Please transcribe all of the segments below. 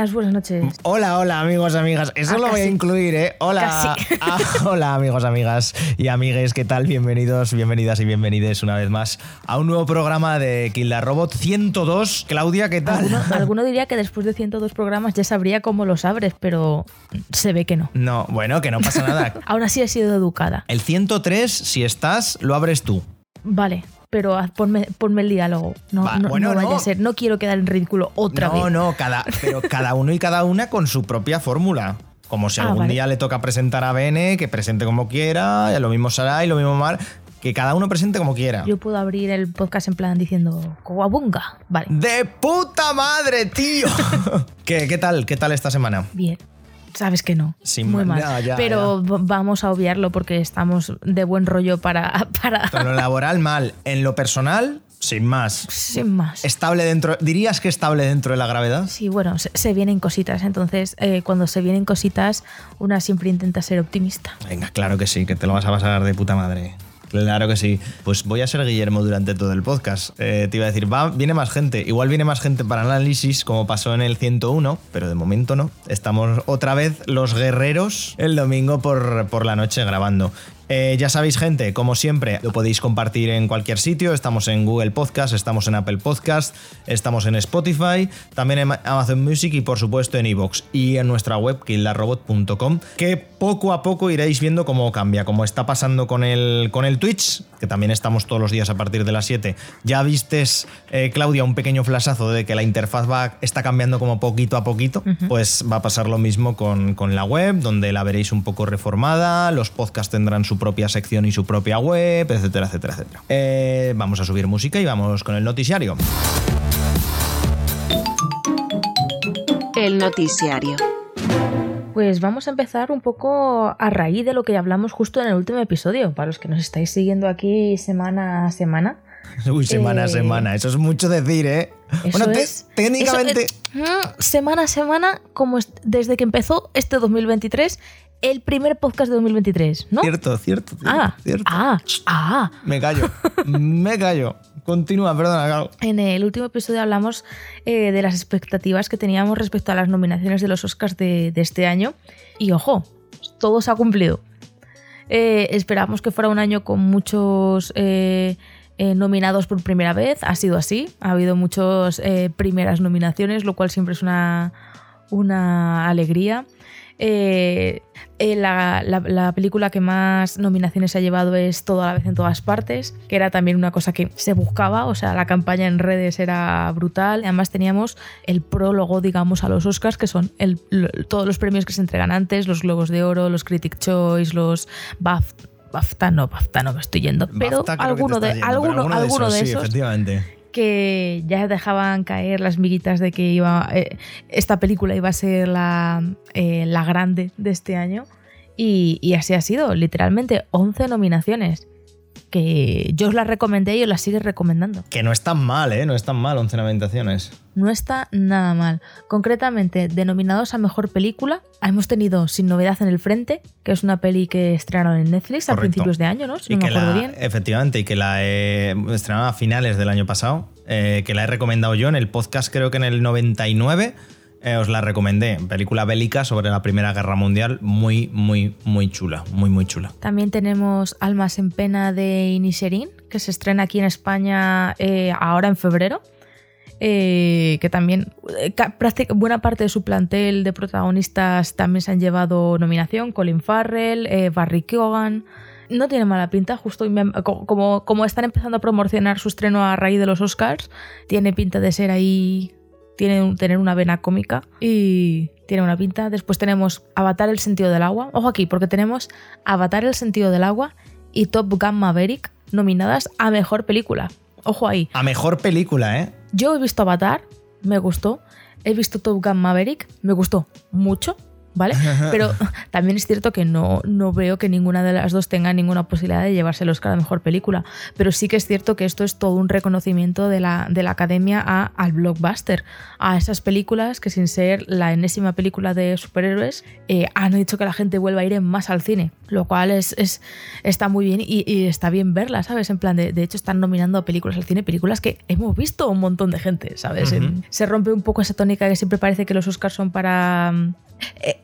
Días, buenas noches. Hola, hola amigos, amigas. Eso Ah, lo voy a incluir, ¿eh? Hola. Ah, hola amigos, amigas y amigues. ¿Qué tal? Bienvenidos, bienvenidas y bienvenides una vez más a un nuevo programa de Kill the Robot 102. Claudia, ¿qué tal? Alguno, alguno diría que después de 102 programas ya sabría cómo los abres, pero se ve que no. No, bueno, que no pasa nada. Aún así he sido educada. El 103, si estás, lo abres tú. Vale, pero ponme, ponme el diálogo. No, Va, no, bueno, no vaya no. a ser. No quiero quedar en ridículo otra no, vez. no, cada, pero cada uno y cada una con su propia fórmula. Como si Ah, algún vale. día le toca presentar a Bene, que presente como quiera, lo mismo Sarai, lo mismo Mar, que cada uno presente como quiera. Yo puedo abrir el podcast en plan diciendo Coabunga. Vale, ¡De puta madre, tío! ¿Qué, ¿Qué tal? ¿Qué tal esta semana? bien. Sabes que no. Sin Muy ma- mal. ya, pero vamos a obviarlo porque estamos de buen rollo para. para En lo laboral, mal. En lo personal, sin más. sin más. Estable dentro. ¿Dirías que estable dentro de la gravedad? Sí, bueno, se, se vienen cositas. Entonces, eh, cuando se vienen cositas, una siempre intenta ser optimista. Venga, claro que sí, que te lo vas a pasar de puta madre. Claro que sí. Pues voy a ser Guillermo durante todo el podcast. Eh, te iba a decir, va, viene más gente. Igual viene más gente para análisis, como pasó en el 101, pero de momento no. Estamos otra vez los guerreros el domingo por, por la noche grabando. Eh, ya sabéis, gente, como siempre, lo podéis compartir en cualquier sitio. Estamos en Google Podcast, estamos en Apple Podcast, estamos en Spotify, también en Amazon Music y, por supuesto, en Evox y en nuestra web, killarrobot.com, que poco a poco iréis viendo cómo cambia, como está pasando con el, con el Twitch, que también estamos todos los días a partir de las 7. Ya vistes, eh, Claudia, un pequeño flasazo de que la interfaz va, está cambiando como poquito a poquito, pues va a pasar lo mismo con, con la web, donde la veréis un poco reformada, los podcasts tendrán su propia sección y su propia web, etcétera, etcétera, etcétera. Eh, vamos a subir música y vamos con el noticiario. El noticiario. Pues vamos a empezar un poco a raíz de lo que hablamos justo en el último episodio. Para los que nos estáis siguiendo aquí semana a semana. Uy, semana a Eh, semana, eso es mucho decir, ¿eh? Bueno, es- técnicamente... eso es, mm, semana a semana, como es- desde que empezó este 2023, el primer podcast de 2023, ¿no? Cierto, cierto, cierto, Ah, cierto. ah, ah. Me callo, me callo. Continúa, perdona, Clau. En el último episodio hablamos eh, de las expectativas que teníamos respecto a las nominaciones de los Oscars de, de este año. Y ojo, todo se ha cumplido. Eh, esperamos que fuera un año con muchos eh, eh, nominados por primera vez. Ha sido así. Ha habido muchas primeras nominaciones, lo cual siempre es una, una alegría. Eh, eh, la, la- la película que más nominaciones ha llevado es Todo a la vez en todas partes, que era también una cosa que se buscaba, o sea, la campaña en redes era brutal. Además teníamos el prólogo, digamos, a los Oscars, que son el- lo- todos los premios que se entregan antes, los Globos de Oro, los Critic Choice, los BAFTA, BAFTA no, BAFTA no me estoy yendo, pero Bafta alguno, de, yendo, pero alguno, alguno de sí, esos efectivamente. Que ya dejaban caer las miguitas de que iba eh, esta película iba a ser la, eh, la grande de este año. Y, así ha sido, literalmente 11 nominaciones. Que yo os las recomendé y os las sigue recomendando. Que no es tan mal, ¿eh? No es tan mal, 11 nominaciones. No está nada mal. Concretamente, denominados a mejor película, hemos tenido Sin Novedad en el Frente, que es una peli que estrenaron en Netflix a principios de año, ¿no? Si y no me que acuerdo la, bien. Efectivamente, y que la he estrenado a finales del año pasado, eh, que la he recomendado yo en el podcast, creo que en el 99. eh, os la recomendé, película bélica sobre la Primera Guerra Mundial, muy, muy, muy chula, muy, muy chula. También tenemos Almas en Pena de Inisherin, que se estrena aquí en España eh, ahora en febrero. Eh, que también eh, buena parte de su plantel de protagonistas también se han llevado nominación. Colin Farrell, eh, Barry Keoghan. No tiene mala pinta, justo como, como están empezando a promocionar su estreno a raíz de los Oscars, tiene pinta de ser ahí, tiene tener una vena cómica y tiene una pinta. Después tenemos Avatar el sentido del agua. Ojo aquí, porque tenemos Avatar el sentido del agua y Top Gun Maverick nominadas a mejor película. Ojo ahí. A mejor película, ¿eh? Yo he visto Avatar, me gustó. He visto Top Gun Maverick, me gustó mucho. ¿Vale? Pero también es cierto que no, no veo que ninguna de las dos tenga ninguna posibilidad de llevarse el Oscar a Mejor Película. Pero sí que es cierto que esto es todo un reconocimiento de la, de la Academia a, al blockbuster, a esas películas que sin ser la enésima película de superhéroes eh, han hecho que la gente vuelva a ir más al cine, lo cual es, es está muy bien y, y, está bien verla, ¿sabes? En plan, de, de, hecho están nominando a películas al cine, películas que hemos visto un montón de gente, ¿sabes? Uh -huh. Se rompe un poco esa tónica que siempre parece que los Oscars son para eh,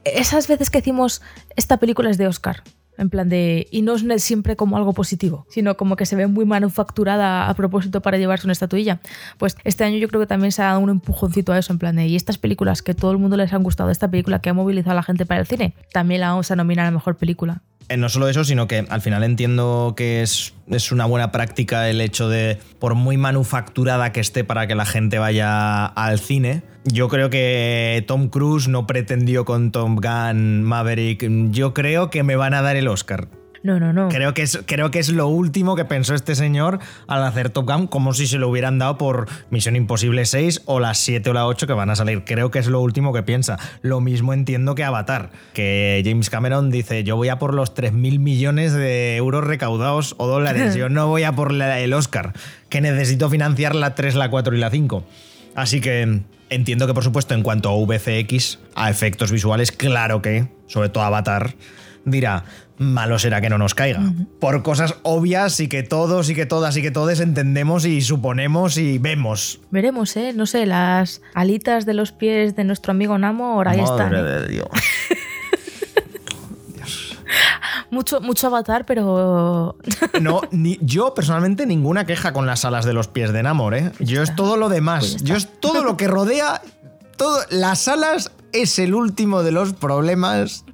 esas veces que decimos esta película es de Oscar. En plan de. Y no es siempre como algo positivo, sino como que se ve muy manufacturada a propósito para llevarse una estatuilla. Pues este año yo creo que también se ha dado un empujoncito a eso, en plan de. Y estas películas que todo el mundo les han gustado, esta película que ha movilizado a la gente para el cine, también la vamos a nominar a mejor película. Eh, no solo eso, sino que al final entiendo que es, es, una buena práctica el hecho de, por muy manufacturada que esté para que la gente vaya al cine, yo creo que Tom Cruise no pretendió con Tom Gunn Maverick. Yo creo que me van a dar el Oscar. No, no, no. Creo que, es, creo que es lo último que pensó este señor al hacer Top Gun, como si se lo hubieran dado por Misión Imposible 6 o las 7 o la 8 que van a salir. Creo que es lo último que piensa. Lo mismo entiendo que Avatar, que James Cameron dice, yo voy a por los 3.000 millones de euros recaudados o dólares, yo no voy a por la, el Oscar, que necesito financiar la 3, la 4 y la 5. Así que entiendo que, por supuesto, en cuanto a VFX, a efectos visuales, claro que, sobre todo Avatar, dirá, malo será que no nos caiga. Uh -huh. Por cosas obvias y que todos y que todas y que todos entendemos y suponemos y vemos. Veremos, ¿eh? No sé, las alitas de los pies de nuestro amigo Namor, ahí Madre están. ¿eh? de Dios. Mucho, mucho avatar, pero. No, ni, yo personalmente ninguna queja con las alas de los pies de Namor, ¿eh? Yo es todo lo demás. Pues yo es todo lo que rodea. Todo, las alas es el último de los problemas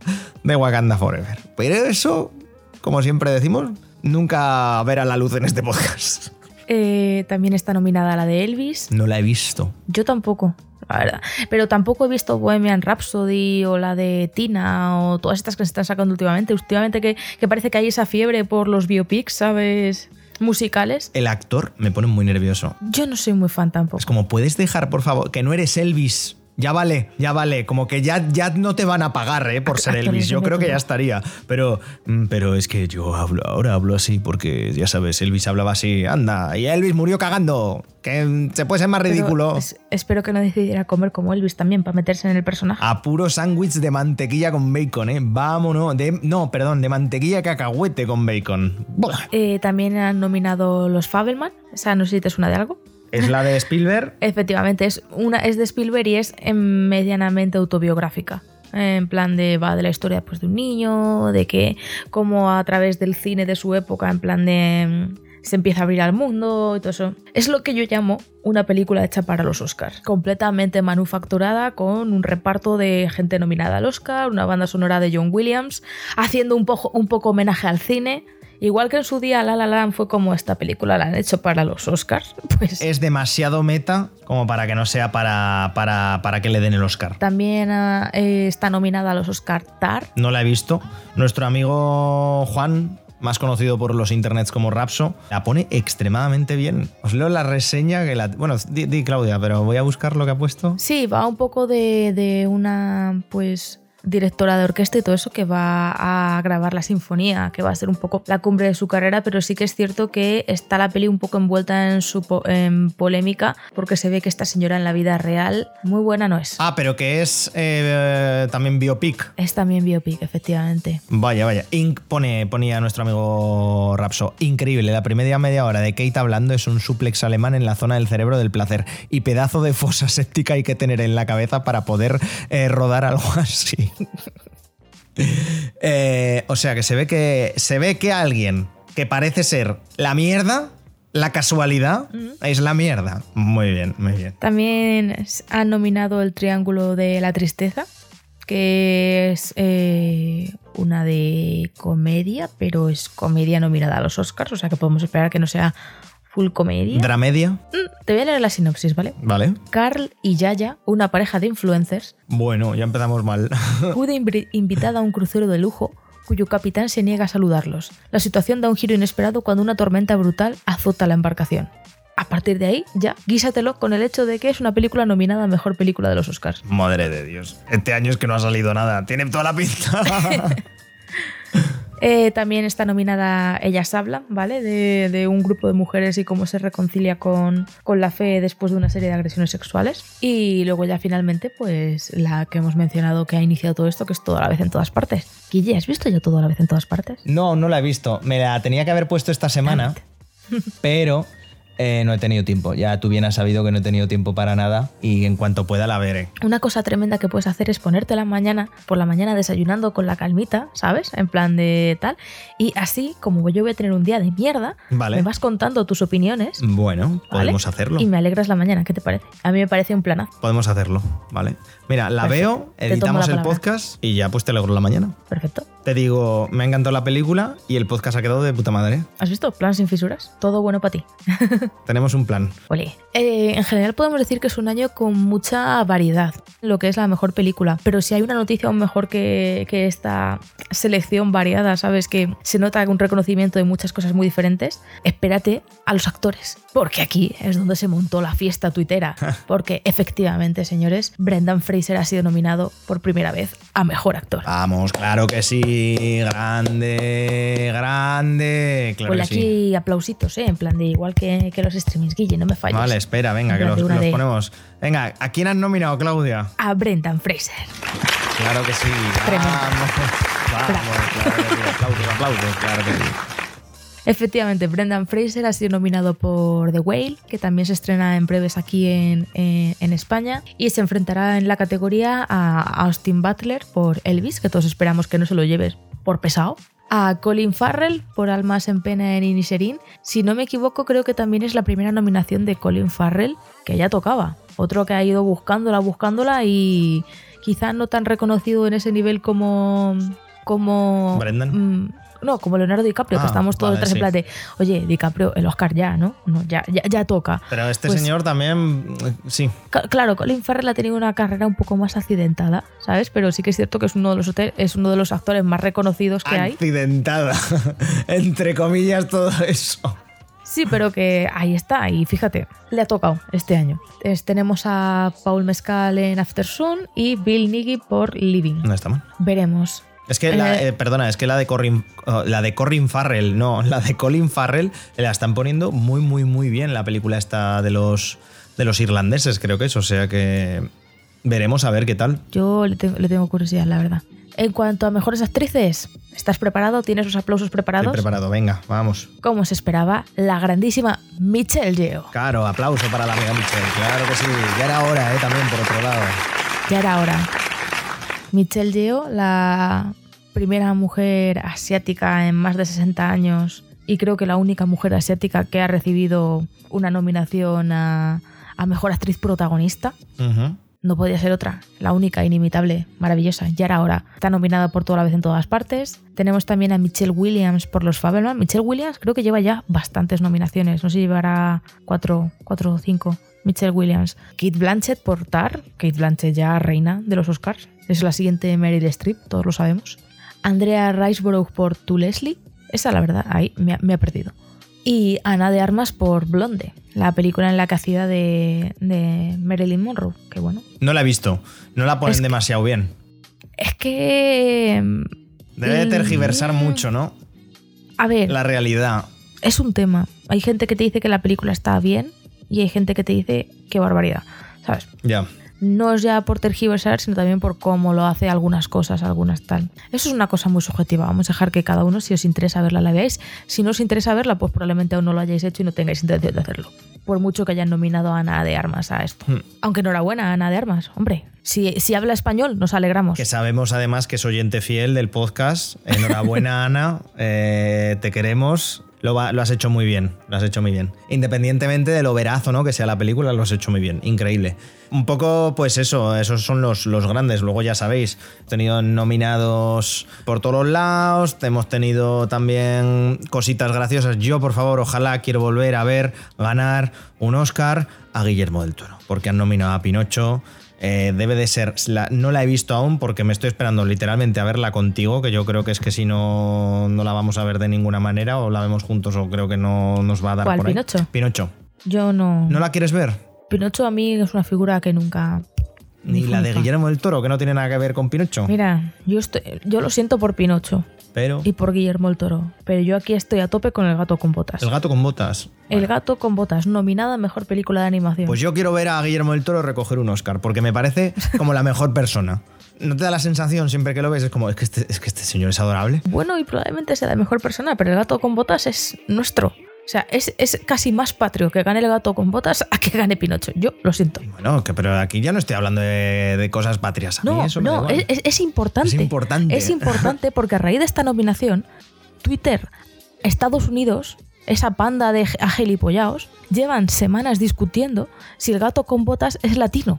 de Wakanda Forever. Pero eso, como siempre decimos, nunca verá la luz en este podcast. Eh, también está nominada la de Elvis. No la he visto. Yo tampoco, la verdad. Pero tampoco he visto Bohemian Rhapsody o la de Tina o todas estas que se están sacando últimamente. Últimamente que, que parece que hay esa fiebre por los biopics, ¿sabes? musicales. El actor me pone muy nervioso. Yo no soy muy fan tampoco. Es como, ¿puedes dejar, por favor, que no eres Elvis? Ya vale, ya vale. Como que ya, ya no te van a pagar ¿eh? por ser Elvis. Yo creo que ya estaría. Pero, mm, pero es que yo hablo, ahora hablo así porque ya sabes, Elvis hablaba así. Anda, y Elvis murió cagando. Que se puede ser más ridículo. Es, espero que no decidiera comer como Elvis también para meterse en el personaje. A puro sándwich de mantequilla con bacon, ¿eh? Vámonos. De, no, perdón, de mantequilla cacahuete con bacon. Eh, también han nominado los Fabelman. Esa no sé si te suena de algo. ¿Es la de Spielberg? Efectivamente, es, una, es de Spielberg y es medianamente autobiográfica. En plan de va de la historia pues, de un niño, de que como a través del cine de su época, en plan de se empieza a abrir al mundo y todo eso. Es lo que yo llamo una película hecha para los Oscars. Completamente manufacturada con un reparto de gente nominada al Oscar, una banda sonora de John Williams, haciendo un poco, un poco homenaje al cine. Igual que en su día La La Land fue como esta película la han hecho para los Oscars, pues... Es demasiado meta como para que no sea para, para, para que le den el Oscar. También uh, eh, está nominada a los Oscar Tar. No la he visto. Nuestro amigo Juan, más conocido por los internets como Rapso, la pone extremadamente bien. Os leo la reseña que la... Bueno, di, di Claudia, pero voy a buscar lo que ha puesto. Sí, va un poco de, de una, pues directora de orquesta y todo eso que va a grabar la sinfonía, que va a ser un poco la cumbre de su carrera, pero sí que es cierto que está la peli un poco envuelta en su po en polémica porque se ve que esta señora en la vida real muy buena no es. Ah, pero que es eh, también biopic. Es también biopic, efectivamente. Vaya, vaya. Inc pone, ponía nuestro amigo Rapso. Increíble, la primera media hora de Kate hablando es un suplex alemán en la zona del cerebro del placer y pedazo de fosa séptica hay que tener en la cabeza para poder eh, rodar algo así. eh, o sea que se ve que se ve que alguien que parece ser la mierda, la casualidad, uh -huh. es la mierda. Muy bien, muy bien. También han nominado el Triángulo de la Tristeza, que es eh, una de comedia, pero es comedia nominada a los Oscars, o sea que podemos esperar que no sea full comedia. ¿Dramedia? Mm, te voy a leer la sinopsis, ¿vale? Vale. Carl y Yaya, una pareja de influencers. Bueno, ya empezamos mal. pude invitada a un crucero de lujo cuyo capitán se niega a saludarlos. La situación da un giro inesperado cuando una tormenta brutal azota la embarcación. a partir de ahí, ya, guísatelo con el hecho de que es una película nominada a Mejor Película de los Oscars. Madre de Dios. Este año es que no ha salido nada. Tiene toda la pinta. Eh, también está nominada Ellas Hablan, ¿vale? De, de un grupo de mujeres y cómo se reconcilia con, con la fe después de una serie de agresiones sexuales. Y luego ya finalmente, pues la que hemos mencionado que ha iniciado todo esto, que es todo a la vez en todas partes. Guille, ¿has visto ya todo a la vez en todas partes? no, no la he visto. Me la tenía que haber puesto esta semana, pero eh, no he tenido tiempo. Ya tú bien has sabido que no he tenido tiempo para nada y en cuanto pueda la veré. Una cosa tremenda que puedes hacer es ponértela mañana, por la mañana desayunando con la calmita, ¿sabes? En plan de tal. Y así, como yo voy a tener un día de mierda, Vale. me vas contando tus opiniones. Bueno, ¿vale? podemos hacerlo. Y me alegras la mañana, ¿qué te parece? A mí me parece un planazo. Podemos hacerlo, ¿vale? Mira, la Perfecto. veo, editamos la el podcast y ya pues te alegro la mañana. Perfecto. Te digo, me ha encantado la película y el podcast ha quedado de puta madre. ¿Has visto? Plan sin fisuras. Todo bueno para ti. Tenemos un plan. Ole. Eh, en general podemos decir que es un año con mucha variedad, lo que es la mejor película. Pero si hay una noticia aún mejor que, que esta selección variada, ¿sabes? Que se nota un reconocimiento de muchas cosas muy diferentes. Espérate a los actores. Porque aquí es donde se montó la fiesta tuitera. Porque efectivamente, señores, Brendan Fraser ha sido nominado por primera vez a Mejor Actor. Vamos, claro que sí. Grande, grande. Claro Ponle que sí. aquí aplausitos, ¿eh? En plan de igual que, que los streamings, Guille, no me falles. Vale, espera, venga, En que los, de- ponemos. Venga, ¿a quién has nominado, Claudia? A Brendan Fraser. Claro que sí. Tremendo. Vamos, vamos, claro que sí. Aplausos, aplausos, claro que sí. Efectivamente, Brendan Fraser ha sido nominado por The Whale, que también se estrena en breves aquí en, en- en España, y se enfrentará en la categoría a Austin Butler por Elvis, que todos esperamos que no se lo lleves por pesado. A Colin Farrell por Almas en Pena en Inisherin. Si no me equivoco, creo que también es la primera nominación de Colin Farrell que ya tocaba. Otro que ha ido buscándola, buscándola y quizá no tan reconocido en ese nivel como. como. Brendan. No, como Leonardo DiCaprio, que Ah, estamos todos vale, en sí. plan de, oye, DiCaprio, el Oscar ya, ¿no? No, ya, ya, ya toca. Pero este Pues- señor también, sí, Claro, Colin Farrell ha tenido una carrera un poco más accidentada, ¿sabes? Pero sí que es cierto que es uno de los, es uno de los actores más reconocidos que hay. accidentada. Entre comillas, todo eso. Sí, pero que ahí está, y fíjate, le ha tocado este año. Es- tenemos a Paul Mescal en After Sun y Bill Nighy por Living. No está mal. Veremos. Es que, la, Eh, eh, perdona, es que la de Corin, oh, la de Corin Farrell, no, la de Colin Farrell la están poniendo muy, muy, muy bien la película esta de los, de los irlandeses, creo que es. O sea que veremos a ver qué tal. Yo le, te- le tengo curiosidad, la verdad. En cuanto a mejores actrices, ¿estás preparado? ¿Tienes los aplausos Estoy preparados? preparado, venga, vamos. Como se esperaba, la grandísima Michelle Yeoh. Claro, aplauso para la amiga Michelle, claro que sí. Ya era hora, ¿eh? También por otro lado. Ya era hora. Michelle Yeoh, la primera mujer asiática en más de 60 años y creo que la única mujer asiática que ha recibido una nominación a, a Mejor Actriz Protagonista. No podía ser otra, la única, inimitable, maravillosa, ya era hora. Está nominada por toda la vez en todas partes. Tenemos también a Michelle Williams por Los Fabelman. Michelle Williams creo que lleva ya bastantes nominaciones, no sé si llevará cuatro, cuatro o cinco. Michelle Williams. Kate Blanchett por Tar, Kate Blanchett ya reina de los Oscars. Es la siguiente Meryl Streep, todos lo sabemos. Andrea Riseborough por Tu Leslie. Esa, la verdad, ahí me ha, me ha perdido. Y Ana de Armas por Blonde, la película en la que hacía de, de Marilyn Monroe. Que bueno. No la he visto, no la ponen Es que- demasiado bien. Es que. mm, Debe de tergiversar Mm. mucho, ¿no? A ver, La realidad. es un tema. Hay gente que te dice que la película está bien y hay gente que te dice qué barbaridad. ¿Sabes? Ya. No es ya por tergiversar, sino también por cómo lo hace algunas cosas, algunas tal. Eso es una cosa muy subjetiva. Vamos a dejar que cada uno, si os interesa verla, la veáis. Si no os interesa verla, pues probablemente aún no lo hayáis hecho y no tengáis intención de hacerlo. Por mucho que hayan nominado a Ana de Armas a esto. Hmm. Aunque enhorabuena, Ana de Armas. Hombre, si, si habla español, nos alegramos. Que sabemos además que es oyente fiel del podcast. Enhorabuena, Ana. Eh, te queremos. Lo, has hecho muy bien. Lo has hecho muy bien. Independientemente de lo veraz o no que sea la película, lo has hecho muy bien. Increíble. Un poco, pues eso, esos son los, los grandes. Luego ya sabéis, hemos tenido nominados por todos lados. Hemos tenido también cositas graciosas. Yo, por favor, ojalá quiero volver a ver ganar un Oscar a Guillermo del Toro. Porque han nominado a Pinocho. Eh, debe de ser, la- no la he visto aún porque me estoy esperando literalmente a verla contigo, que yo creo que es que si no, no la vamos a ver de ninguna manera o la vemos juntos o creo que no nos va a dar ¿Cuál, por ahí. Pinocho? Pinocho. Yo no. ¿No la quieres ver? Pinocho a mí es una figura que nunca. Ni la de. Guillermo del Toro, que no tiene nada que ver con Pinocho. Mira, yo, estoy, yo lo siento por Pinocho Pero. y por Guillermo el Toro, pero yo aquí estoy a tope con El gato con botas. El gato con botas. El gato con botas, nominada a mejor película de animación. Pues yo quiero ver a Guillermo del Toro recoger un Oscar, porque me parece como la mejor persona. ¿No te da la sensación siempre que lo ves? Es como, es que este, es que este señor es adorable. Bueno, y probablemente sea la mejor persona, pero el gato con botas es nuestro. O sea, es, es casi más patrio que gane el gato con botas a que gane Pinocho. Yo lo siento. Bueno, que, pero aquí ya no estoy hablando de, de cosas patrias. A mí No, eso me da no, es, es- es importante. Es importante. Es importante porque a raíz de esta nominación, Twitter, Estados Unidos, esa panda de agilipollaos, llevan semanas discutiendo si el gato con botas es latino.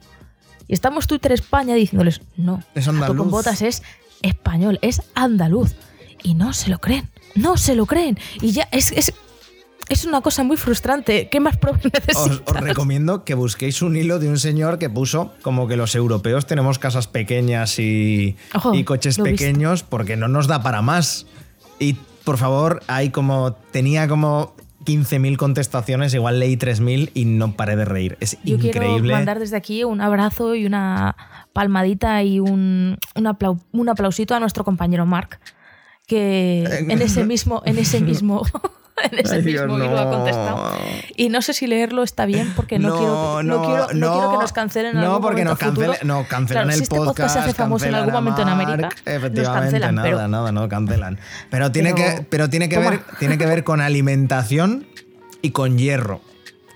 Y estamos Twitter España diciéndoles, no, Es el gato con botas es español, es andaluz. Y no se lo creen, no se lo creen. Y ya es, es, es una cosa muy frustrante. ¿Qué más pruebas Os, necesitas? os recomiendo que busquéis un hilo de un señor que puso como que los europeos tenemos casas pequeñas y, Ojo, y coches he visto. pequeños porque no nos da para más. Y por favor, hay como. Tenía como 15.000 contestaciones, igual leí 3.000 y no paré de reír. Es Yo quiero increíble. mandar desde aquí un abrazo y una palmadita y un, un, aplau- un aplausito a nuestro compañero Mark, que en ese mismo, en ese mismo, en ese Ay, Dios, mismo hilo ha no. contestado. Y no sé si leerlo está bien porque no, quiero, no, no, quiero, no no. quiero que nos cancelen en No, algún porque nos cancelen, futuro. no, cancelan Claro, el si este podcast se hace famoso en algún momento en América, nos Efectivamente, cancelan, nada, pero- nada, no cancelan. Pero tiene Pero- que, pero tiene que Toma. ver, tiene que ver con alimentación y con hierro.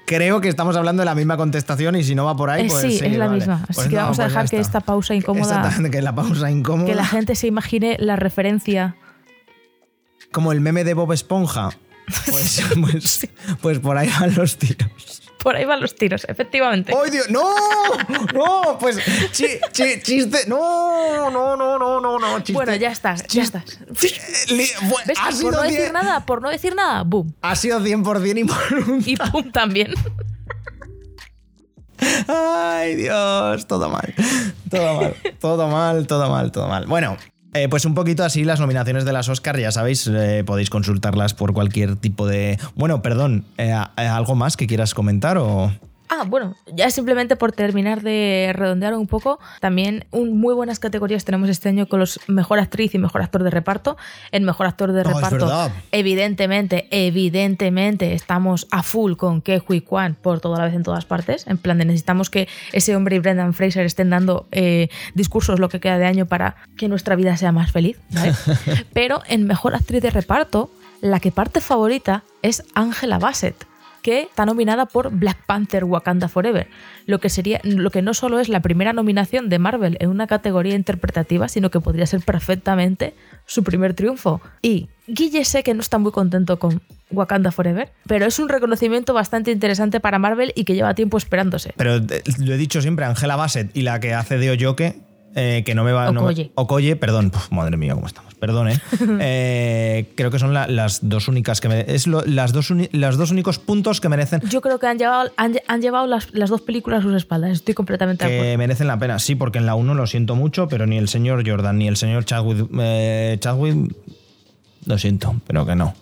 Creo que estamos hablando de la misma contestación y si no va por ahí, Eh, pues sí, es la vale. misma. Así Pues que no, vamos a pues dejar que esta pausa incómoda, Exactamente, que la pausa incómoda. que la gente se imagine la referencia. Como el meme de Bob Esponja. Pues, pues, pues por ahí van los tiros. Por ahí van los tiros, efectivamente. ¡Ay, Dios! ¡No! ¡No! Pues chi- chi- chiste. ¡No! No, no, no, no, no. Chiste. bueno, ya está, ya chiste- está. chi- li- bu- ¿Ves? Ha Por no decir nada, por no decir nada, boom. Ha sido 100% y por Y pum también. Ay, Dios, todo mal. Todo mal, todo mal, todo mal, todo mal. Bueno, eh, pues un poquito así las nominaciones de las Oscar, ya sabéis, eh, podéis consultarlas por cualquier tipo de... Bueno, perdón, eh, eh, ¿algo más que quieras comentar o...? Ah, bueno, ya simplemente por terminar de redondear un poco, también un, muy buenas categorías tenemos este año con los mejor actriz y mejor actor de reparto. El mejor actor de No, es reparto, evidentemente, evidentemente, estamos a full con Ke Huy Kwan por toda la vez en todas partes. En plan de necesitamos que ese hombre y Brendan Fraser estén dando eh, discursos lo que queda de año para que nuestra vida sea más feliz. ¿vale? Pero en mejor actriz de reparto, la que parte favorita es Angela Bassett que está nominada por Black Panther Wakanda Forever, lo que sería lo que no solo es la primera nominación de Marvel en una categoría interpretativa, sino que podría ser perfectamente su primer triunfo. Y Guille sé que no está muy contento con Wakanda Forever, pero es un reconocimiento bastante interesante para Marvel y que lleva tiempo esperándose. Pero eh, lo he dicho siempre, Angela Bassett y la que hace de Oyoke, eh, que no me va... no me- Okoye. Okoye, perdón. Puf, madre mía, cómo estamos. Perdón, ¿eh? Eh, creo que son la- las dos únicas que... me- es lo- las dos uni- los dos únicos puntos que merecen... Yo creo que han llevado, han, han llevado las, las dos películas a sus espaldas, estoy completamente de acuerdo. que merecen la pena. Sí, porque en la 1 lo siento mucho, pero ni el señor Jordan ni el señor Chadwick, eh, Chadwick lo siento, pero que no.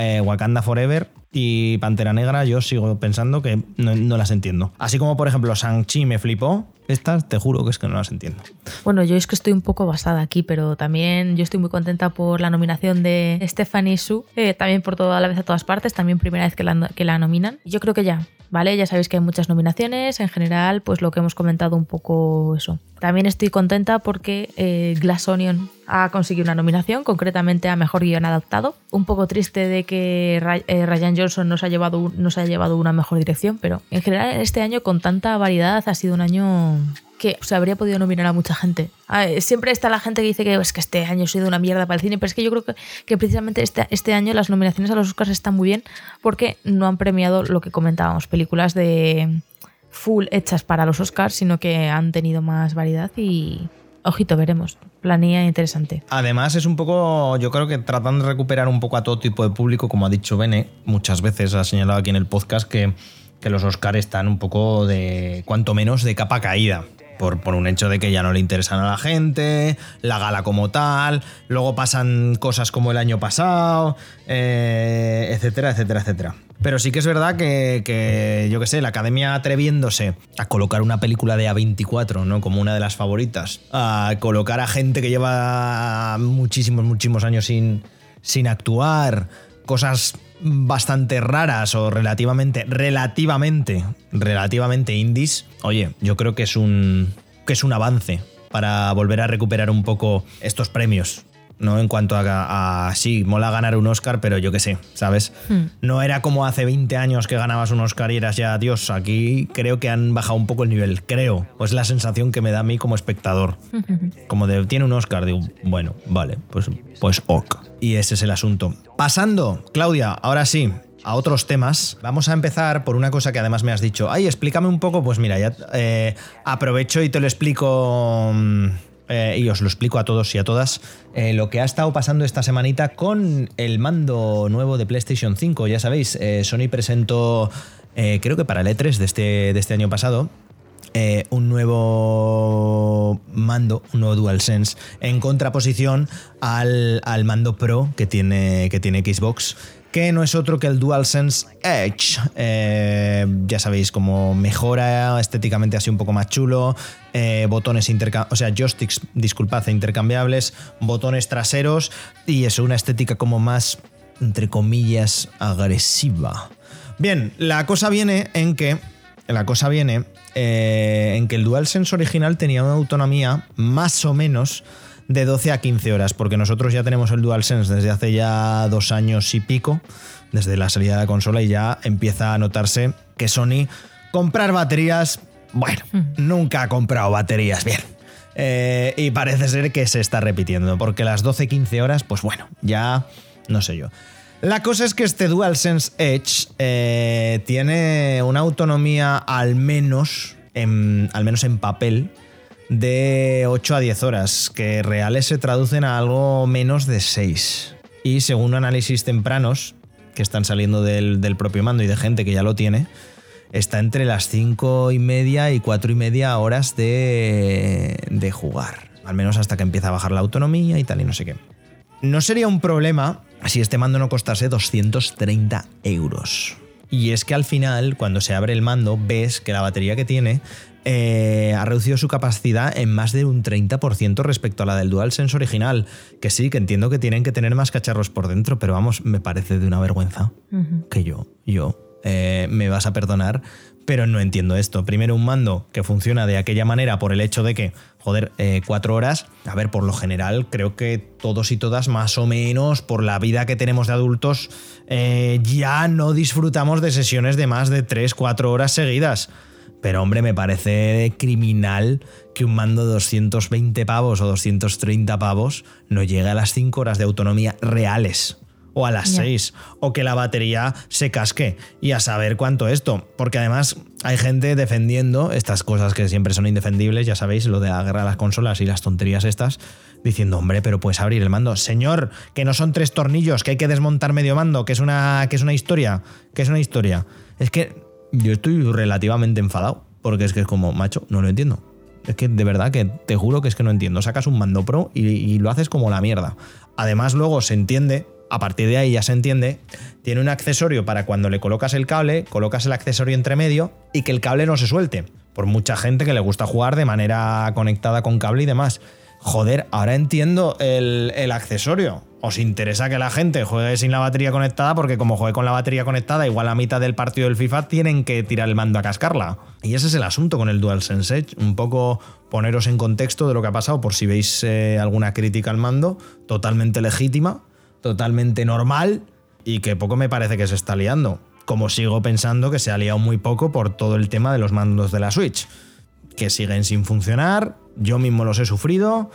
Eh, Wakanda Forever y Pantera Negra yo sigo pensando que no, no las entiendo. Así como, por ejemplo, Shang-Chi me flipó, estas te juro que es que no las entiendo. Bueno, yo es que estoy un poco basada aquí, pero también yo estoy muy contenta por la nominación de Stephanie Su, eh, también por toda la vez a todas partes, también primera vez que la, que la nominan. Yo creo que ya, ¿vale? Ya sabéis que hay muchas nominaciones, en general, pues lo que hemos comentado un poco eso. También estoy contenta porque eh, Glass Onion ha conseguido una nominación, concretamente a Mejor Guión Adaptado. Un poco triste de que eh, Ryan Johnson nos ha, llevado, nos ha llevado una mejor dirección, pero en general este año con tanta variedad ha sido un año que se habría podido nominar a mucha gente. A ver, siempre está la gente que dice que es que este año ha sido una mierda para el cine, pero es que yo creo que, que precisamente este, este año las nominaciones a los Oscars están muy bien porque no han premiado lo que comentábamos, películas de full hechas para los Oscars, sino que han tenido más variedad y ojito, veremos. Planilla interesante. Además, es un poco, yo creo que tratan de recuperar un poco a todo tipo de público, como ha dicho Bene, muchas veces ha señalado aquí en el podcast que, que los Oscars están un poco de, cuanto menos, de capa caída. Por, por un hecho de que ya no le interesan a la gente, la gala como tal, luego pasan cosas como el año pasado, eh, etcétera, etcétera, etcétera. Pero sí que es verdad que, que, yo qué sé, la academia atreviéndose a colocar una película de A24, ¿no? Como una de las favoritas, a colocar a gente que lleva muchísimos, muchísimos años sin, sin actuar, cosas bastante raras o relativamente, relativamente, relativamente indies, oye, yo creo que es un, que es un avance para volver a recuperar un poco estos premios. ¿No? En cuanto a, sí, mola ganar un Oscar, pero yo qué sé, ¿sabes? Hmm. No era como hace 20 años que ganabas un Oscar y eras ya Dios. Aquí creo que han bajado un poco el nivel, creo. Pues la sensación que me da a mí como espectador. Como de, tiene un Oscar, digo, bueno, vale, pues, pues ok. Y ese es el asunto. Pasando, Claudia, ahora sí, a otros temas. Vamos a empezar por una cosa que además me has dicho. Ay, explícame un poco. Pues mira, ya eh, aprovecho y te lo explico. Eh, y os lo explico a todos y a todas. eh, lo que ha estado pasando esta semanita con el mando nuevo de PlayStation 5. Ya sabéis, eh, Sony presentó, creo que para el E3 de este, de este año pasado, un nuevo mando, un nuevo DualSense, en contraposición al, al mando Pro que tiene, que tiene Xbox, que no es otro que el DualSense Edge. Eh, ya sabéis, como mejora estéticamente así un poco más chulo, eh, botones intercambiables, o sea, joysticks, disculpad, intercambiables, botones traseros y eso, una estética como más, entre comillas, agresiva. Bien, la cosa viene en que la cosa viene eh, en que el DualSense original tenía una autonomía más o menos de 12 a 15 horas, porque nosotros ya tenemos el DualSense desde hace ya dos años y pico, desde la salida de la consola, y ya empieza a notarse que Sony comprar baterías, bueno, nunca ha comprado baterías bien. Eh, y parece ser que se está repitiendo, porque las 12-15 horas, pues bueno, ya no sé yo. La cosa es que este DualSense Edge eh, tiene una autonomía al menos, en, al menos en papel, de 8 a 10 horas, que reales se traducen a algo menos de 6. Y según análisis tempranos que están saliendo del, del propio mando y de gente que ya lo tiene, está entre las 5 y media y 4 y media horas de, de jugar. Al menos hasta que empieza a bajar la autonomía y tal y no sé qué. No sería un problema si este mando no costase 230 euros. Y es que al final, cuando se abre el mando, ves que la batería que tiene eh, ha reducido su capacidad en más de un 30% respecto a la del DualSense original. Que sí, que entiendo que tienen que tener más cacharros por dentro, pero vamos, me parece de una vergüenza que yo, yo, eh, me vas a perdonar, pero no entiendo esto. Primero, un mando que funciona de aquella manera por el hecho de que, joder, eh, cuatro horas, a ver, por lo general, creo que todos y todas, más o menos, por la vida que tenemos de adultos, eh, ya no disfrutamos de sesiones de más de 3, 4 horas seguidas. Pero hombre, me parece criminal que un mando de 220 pavos o 230 pavos no llegue a las 5 horas de autonomía reales. O a las Ya. 6. O que la batería se casque. Y a saber cuánto esto. Porque además hay gente defendiendo estas cosas que siempre son indefendibles. Ya sabéis, lo de la guerra de las consolas y las tonterías estas. Diciendo, hombre, pero puedes abrir el mando. Señor, que no son tres tornillos, que hay que desmontar medio mando, que es una, que es una historia. Que es una historia. Es que yo estoy relativamente enfadado. Porque es que es como, macho, no lo entiendo. Es que de verdad que te juro que es que no entiendo. Sacas un mando pro y, y lo haces como la mierda. Además, luego se entiende, a partir de ahí ya se entiende, tiene un accesorio para cuando le colocas el cable, colocas el accesorio entre medio y que el cable no se suelte. Por mucha gente que le gusta jugar de manera conectada con cable y demás. Joder, ahora entiendo el, accesorio. Os interesa que la gente juegue sin la batería conectada porque como juegue con la batería conectada, igual a mitad del partido del FIFA tienen que tirar el mando a cascarla. Y ese es el asunto con el DualSense Edge. Un poco poneros en contexto de lo que ha pasado por si veis eh, alguna crítica al mando. Totalmente legítima, totalmente normal y que poco me parece que se está liando. Como sigo pensando que se ha liado muy poco por todo el tema de los mandos de la Switch. Que siguen sin funcionar, yo mismo los he sufrido.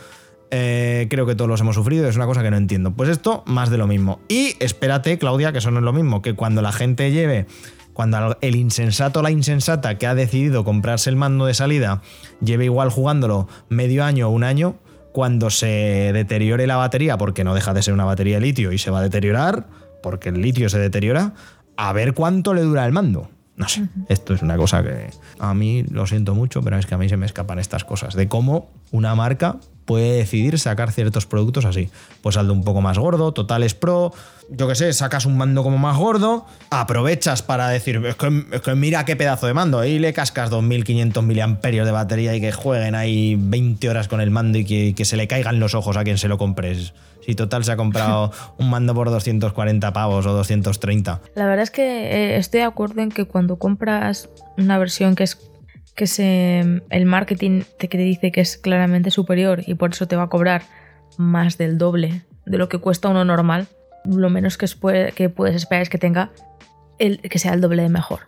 eh, creo que todos los hemos sufrido, es una cosa que no entiendo. Pues esto, más de lo mismo. Y espérate, Claudia, que eso no es lo mismo, que cuando la gente lleve, cuando el insensato o la insensata que ha decidido comprarse el mando de salida, lleve igual jugándolo medio año o un año, cuando se deteriore la batería, porque no deja de ser una batería de litio y se va a deteriorar, porque el litio se deteriora, a ver cuánto le dura el mando. No sé, esto es una cosa que a mí lo siento mucho, pero es que a mí se me escapan estas cosas. De cómo una marca puede decidir sacar ciertos productos así. Pues algo un poco más gordo, Totales Pro, yo qué sé, sacas un mando como más gordo, aprovechas para decir, es que, mira qué pedazo de mando, ahí le cascas 2500 miliamperios de batería y que jueguen ahí 20 horas con el mando y que se le caigan los ojos a quien se lo compres. Si total se ha comprado un mando por 240 pavos o 230. La verdad es que eh, estoy de acuerdo en que cuando compras una versión que es que se, el marketing te, que dice que es claramente superior y por eso te va a cobrar más del doble de lo que cuesta uno normal, lo menos que, que puedes esperar es que tenga el, que sea el doble de mejor.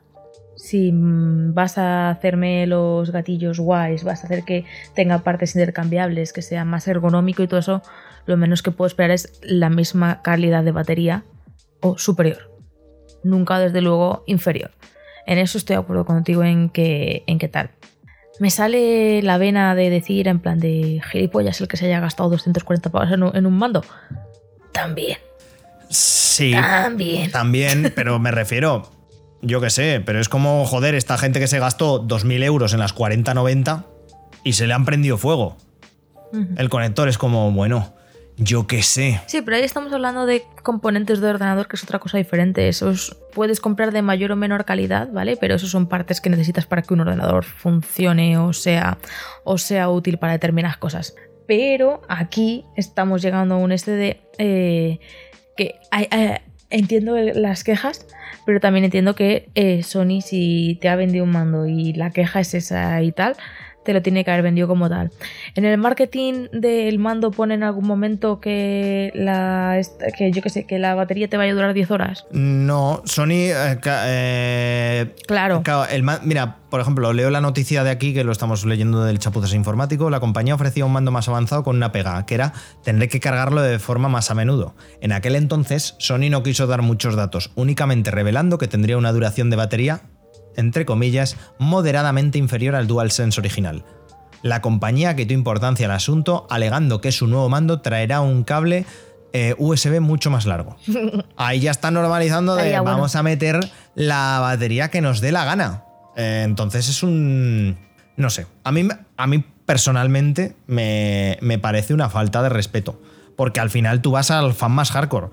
Si mm, vas a hacerme los gatillos guays, vas a hacer que tenga partes intercambiables, que sea más ergonómico y todo eso, lo menos que puedo esperar es la misma calidad de batería o superior. Nunca, desde luego, inferior. En eso estoy de acuerdo contigo en que, en qué tal. Me sale la vena de decir en plan de gilipollas el que se haya gastado 240 pavos en un, mando. También. Sí. También. También, pero me refiero, yo qué sé, pero es como, joder, esta gente que se gastó 2.000 euros en las 40-90 y se le han prendido fuego. El conector es como, bueno, yo qué sé. Sí, pero ahí estamos hablando de componentes de ordenador, que es otra cosa diferente. Esos puedes comprar de mayor o menor calidad, ¿vale? Pero esos son partes que necesitas para que un ordenador funcione o sea, o sea útil para determinadas cosas. Pero aquí estamos llegando a un este de eh, que entiendo las quejas, pero también entiendo que eh, Sony si te ha vendido un mando y la queja es esa y tal, te lo tiene que haber vendido como tal. En el marketing del mando pone en algún momento que la que yo que sé, que la batería te vaya a durar 10 horas. No, Sony eh, eh, claro. El, mira, por ejemplo, leo la noticia de aquí que lo estamos leyendo del chapuzas informático, la compañía ofrecía un mando más avanzado con una pega, que era tener que cargarlo de forma más a menudo. En aquel entonces, Sony no quiso dar muchos datos, únicamente revelando que tendría una duración de batería entre comillas, moderadamente inferior al DualSense original. La compañía quitó importancia al asunto, alegando que su nuevo mando traerá un cable eh, USB mucho más largo. Ahí ya está normalizando de vamos a meter la batería que nos dé la gana. Eh, entonces es un... No sé, a mí, a mí personalmente me, me parece una falta de respeto. Porque al final tú vas al fan más hardcore,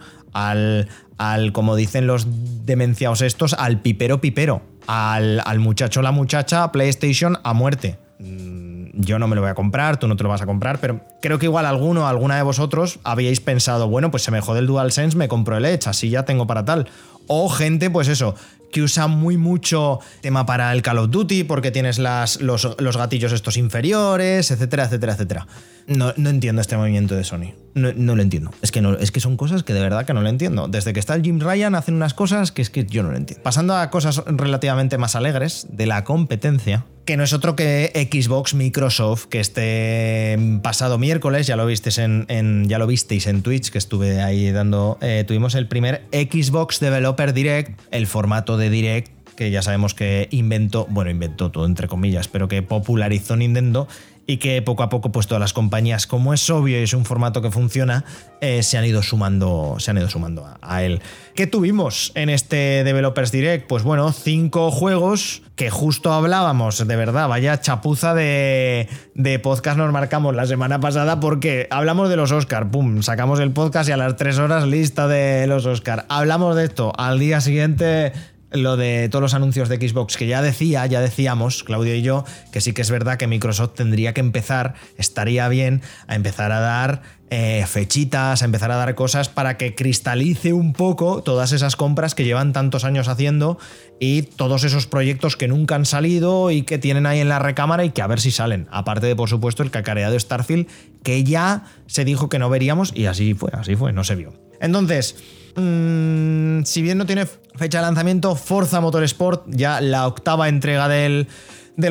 al, al como dicen los demenciados estos, al pipero pipero al, al muchacho la muchacha PlayStation a muerte. Mm, yo no me lo voy a comprar, tú no te lo vas a comprar, pero creo que igual alguno, alguna de vosotros habíais pensado, bueno, pues se me jode el DualSense, me compro el Edge, así ya tengo para tal. O gente, pues eso, que usa muy mucho tema para el Call of Duty porque tienes las, los, gatillos estos inferiores, etcétera, etcétera, etcétera. No, entiendo este movimiento de Sony. No, lo entiendo. Es que, no, es que son cosas que de verdad que no lo entiendo. Desde que está el Jim Ryan hacen unas cosas que es que yo no lo entiendo. Pasando a cosas relativamente más alegres de la competencia, que no es otro que Xbox Microsoft, que este pasado miércoles, ya lo visteis en, ya lo visteis en Twitch, que estuve ahí dando, eh, tuvimos el primer Xbox Developer Direct, el formato de Direct que ya sabemos que inventó, bueno, inventó todo entre comillas, pero que popularizó Nintendo y que poco a poco pues todas las compañías, como es obvio y es un formato que funciona, eh, se han ido sumando, se han ido sumando a, él. ¿Qué tuvimos en este Developers Direct? Pues bueno, cinco juegos que justo hablábamos, de verdad, vaya chapuza de, de podcast nos marcamos la semana pasada porque hablamos de los Oscar, pum, sacamos el podcast y a las tres horas lista de los Oscar. Hablamos de esto, al día siguiente lo de todos los anuncios de Xbox, que ya decía, ya decíamos, Claudio y yo, que sí que es verdad que Microsoft tendría que empezar, estaría bien, a empezar a dar eh, fechitas, a empezar a dar cosas para que cristalice un poco todas esas compras que llevan tantos años haciendo y todos esos proyectos que nunca han salido y que tienen ahí en la recámara y que a ver si salen. Aparte de, por supuesto, el cacareado Starfield, que ya se dijo que no veríamos y así fue, así fue, no se vio. Entonces, Mm, si bien no tiene fecha de lanzamiento, Forza Motorsport, ya la octava entrega del,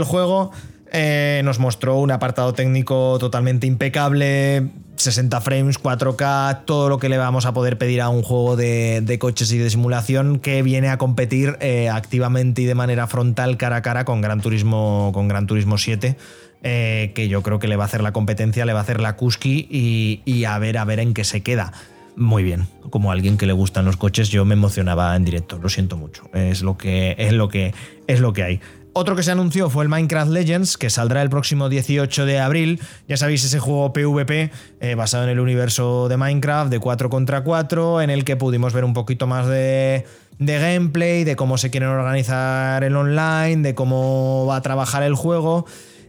juego, eh, nos mostró un apartado técnico totalmente impecable, 60 frames, 4K, todo lo que le vamos a poder pedir a un juego de, coches y de simulación que viene a competir eh, activamente y de manera frontal cara a cara con Gran Turismo, con Gran Turismo 7. Eh, que yo creo que le va a hacer la competencia, le va a hacer la Kuski y, y a ver a ver en qué se queda. Muy bien. Como alguien que le gustan los coches, yo me emocionaba en directo. Lo siento mucho. Es lo que, es lo que, es lo que hay. Otro que se anunció fue el Minecraft Legends, que saldrá el próximo 18 de abril. Ya sabéis, ese juego PvP eh, basado en el universo de Minecraft, de 4 contra 4, en el que pudimos ver un poquito más de, de gameplay, de cómo se quieren organizar el online, de cómo va a trabajar el juego.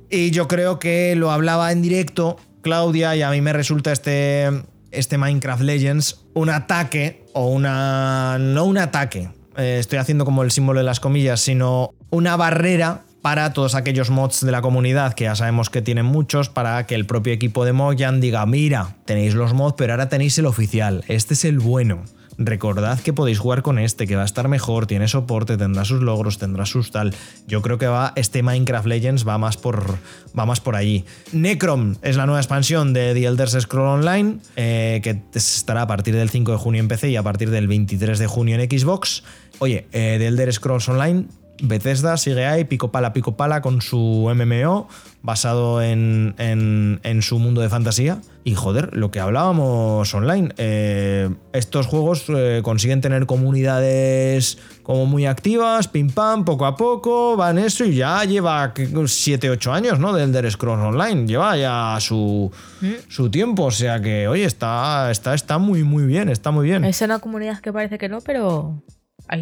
Y yo creo que lo hablaba en directo Claudia y a mí me resulta este, este Minecraft Legends un ataque o una... no un ataque, eh, estoy haciendo como el símbolo de las comillas, sino una barrera para todos aquellos mods de la comunidad, que ya sabemos que tienen muchos, para que el propio equipo de Mojang diga, mira, tenéis los mods, pero ahora tenéis el oficial, este es el bueno. Recordad que podéis jugar con este, que va a estar mejor, tiene soporte, tendrá sus logros, tendrá sus tal. Yo creo que va, este Minecraft Legends va más por, va más por allí. Necrom es la nueva expansión de The Elder Scroll Online, eh, que estará a partir del 5 de junio en PC y a partir del 23 de junio en Xbox. Oye, eh, The Elder Scrolls Online Bethesda sigue ahí, pico pala, pico pala, con su MMO, basado en, su mundo de fantasía. Y joder, lo que hablábamos online, eh, estos juegos eh, consiguen tener comunidades como muy activas, pim pam, poco a poco, van eso y ya lleva 7, 8 años, ¿no? Del Elder Scrolls Online, lleva ya su, mm. su tiempo, o sea que, oye, está, está, está muy, muy bien, está muy bien. Es una comunidad que parece que no, pero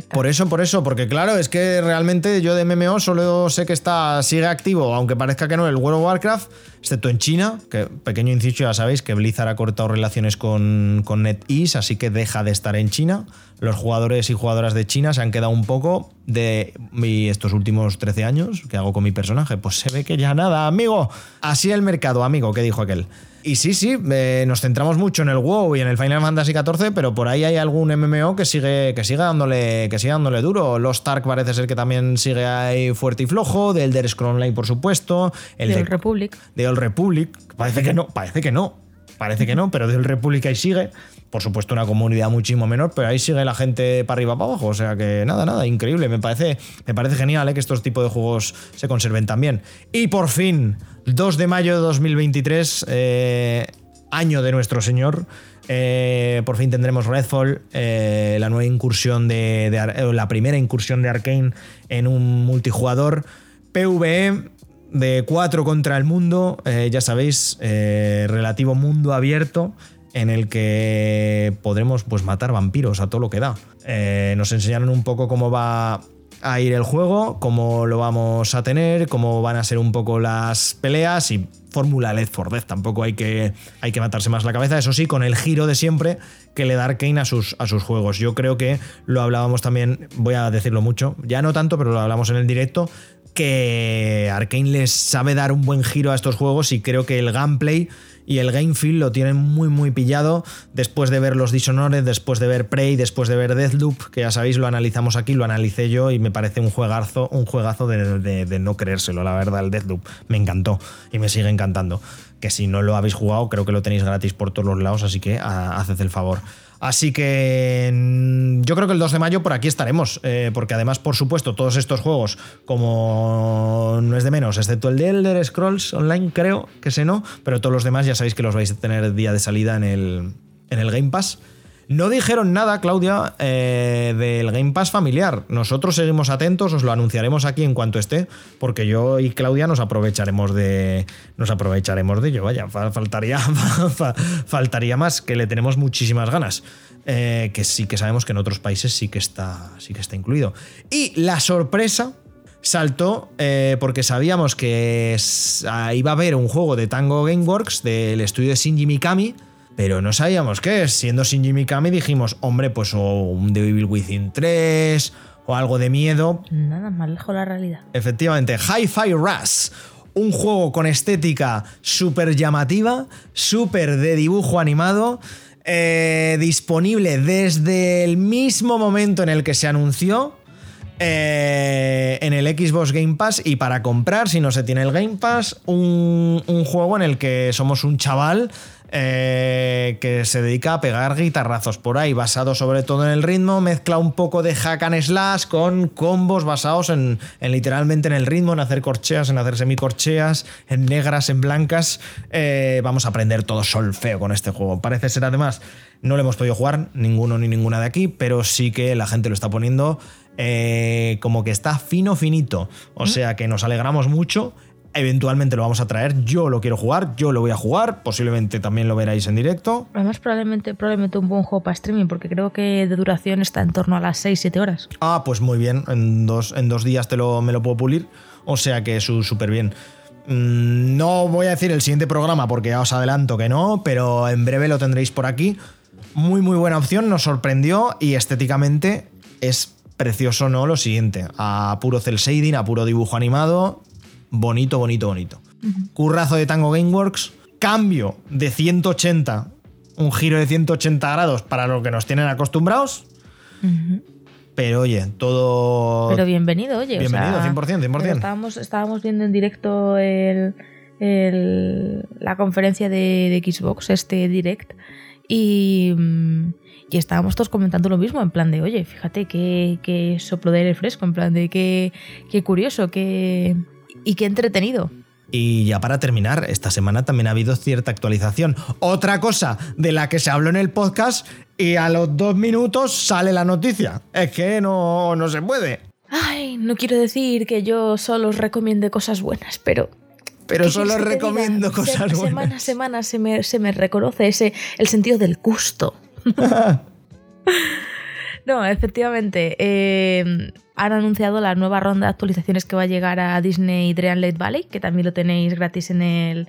por eso, por eso, porque claro, es que realmente yo de MMO solo sé que está, sigue activo, aunque parezca que no, el World of Warcraft, excepto en China, que pequeño inciso, ya sabéis que Blizzard ha cortado relaciones con, con NetEase, así que deja de estar en China. Los jugadores y jugadoras de China se han quedado un poco de estos últimos 13 años que hago con mi personaje. Pues se ve que ya nada, amigo. Así el mercado, amigo, que dijo aquel. Y sí, sí, eh, nos centramos mucho en el WoW y en el Final Fantasy XIV, pero por ahí hay algún MMO que sigue, que sigue dándole, que sigue dándole duro. Los Ark parece ser que también sigue ahí fuerte y flojo. De Elder Scrolls Online, por supuesto. El de Old Republic. De Old Republic. Parece que no, parece que no. Parece que no, pero de Old Republic ahí sigue. Por supuesto, una comunidad muchísimo menor, pero ahí sigue la gente para arriba, para abajo. O sea que nada, nada, increíble. Me parece, me parece genial ¿eh? que estos tipos de juegos se conserven también. Y por fin, 2 de mayo de 2023, eh, año de nuestro Señor. Eh, por fin tendremos Redfall, eh, la nueva incursión de, la primera incursión de Arkane en un multijugador PvE de 4 contra el mundo, ya sabéis, relativo mundo abierto en el que podremos pues matar vampiros a todo lo que da. nos enseñaron un poco cómo va a ir el juego, cómo lo vamos a tener, cómo van a ser un poco las peleas y fórmula Left for Death. Tampoco hay que, hay que matarse más la cabeza, eso sí, con el giro de siempre que le da Arkane a sus, a sus juegos. Yo creo que lo hablábamos también, voy a decirlo mucho, ya no tanto, pero lo hablamos en el directo, que Arkane les sabe dar un buen giro a estos juegos y creo que el gameplay y el game feel lo tienen muy muy pillado después de ver los Dishonored, después de ver Prey, después de ver Deathloop, que ya sabéis lo analizamos aquí, lo analicé yo y me parece un juegazo, un juegazo de, no creérselo, la verdad, el Deathloop me encantó y me sigue encantando. Que si no lo habéis jugado, creo que lo tenéis gratis por todos los lados, así que haced el favor. Así que mm, yo creo que el 2 de mayo por aquí estaremos, eh, porque además, por supuesto, todos estos juegos, como no es de menos, excepto el de Elder Scrolls Online, creo que sé no, pero todos los demás ya sabéis que los vais a tener día de salida en el, en el Game Pass. No dijeron nada, Claudia, eh, del Game Pass familiar. Nosotros seguimos atentos, os lo anunciaremos aquí en cuanto esté, porque yo y Claudia nos aprovecharemos de, nos aprovecharemos de ello. Vaya, faltaría, faltaría más, que le tenemos muchísimas ganas. Eh, que sí que sabemos que en otros países sí que está, sí que está incluido. Y la sorpresa saltó eh, porque sabíamos que iba a haber un juego de Tango Gameworks del estudio de Shinji Mikami pero no sabíamos qué es. Siendo Shinji Mikami dijimos, hombre, pues o un Devil Within 3 o algo de miedo. Nada más lejos de la realidad. Efectivamente, Hi-Fi Rush. Un juego con estética súper llamativa, súper de dibujo animado, eh, disponible desde el mismo momento en el que se anunció, eh, en el Xbox Game Pass y para comprar, si no se tiene el Game Pass, un, un, juego en el que somos un chaval eh, que se dedica a pegar guitarrazos por ahí, basado sobre todo en el ritmo, mezcla un poco de hack and slash con combos basados en, en literalmente en el ritmo, en hacer corcheas, en hacer semicorcheas, en negras, en blancas. Eh, vamos a aprender todo solfeo con este juego. Parece ser además, no lo hemos podido jugar ninguno ni ninguna de aquí, pero sí que la gente lo está poniendo eh, como que está fino, finito. O sea que nos alegramos mucho. Eventualmente lo vamos a traer. Yo lo quiero jugar, yo lo voy a jugar. Posiblemente también lo veráis en directo. Además, probablemente, probablemente un buen juego para streaming, porque creo que de duración está en torno a las 6-7 horas. Ah, pues muy bien. En dos, en dos días te lo, me lo puedo pulir. O sea que su- súper bien. Mm, No voy a decir el siguiente programa porque ya os adelanto que no, pero en breve lo tendréis por aquí. Muy, muy buena opción, nos sorprendió y estéticamente es precioso, ¿no? Lo siguiente, a puro cel shading, a puro dibujo animado, bonito, bonito, bonito. Currazo de Tango Gameworks, cambio de 180, un giro de 180 grados para lo que nos tienen acostumbrados, pero oye, todo... Pero bienvenido, oye. o Bienvenido, sea, 100%, 100%. pero Estábamos, estábamos viendo en directo el, el- la conferencia de, de Xbox, este direct, y, mm, y estábamos todos comentando lo mismo, en plan de, oye, fíjate qué, qué soplo de aire fresco, en plan de qué, qué curioso, qué, y qué entretenido. Y ya para terminar, esta semana también ha habido cierta actualización. Otra cosa de la que se habló en el podcast y a los dos minutos sale la noticia. Es que no, no se puede. Ay, no quiero decir que yo solo os recomiende cosas buenas, pero Pero ¿Qué solo recomiendo diga? cosas Se- buenas. Semana a semana se me, se me reconoce ese, el sentido del gusto. no, efectivamente. eh, han anunciado la nueva ronda de actualizaciones que va a llegar a Disney Dreamlight Valley, que también lo tenéis gratis en el,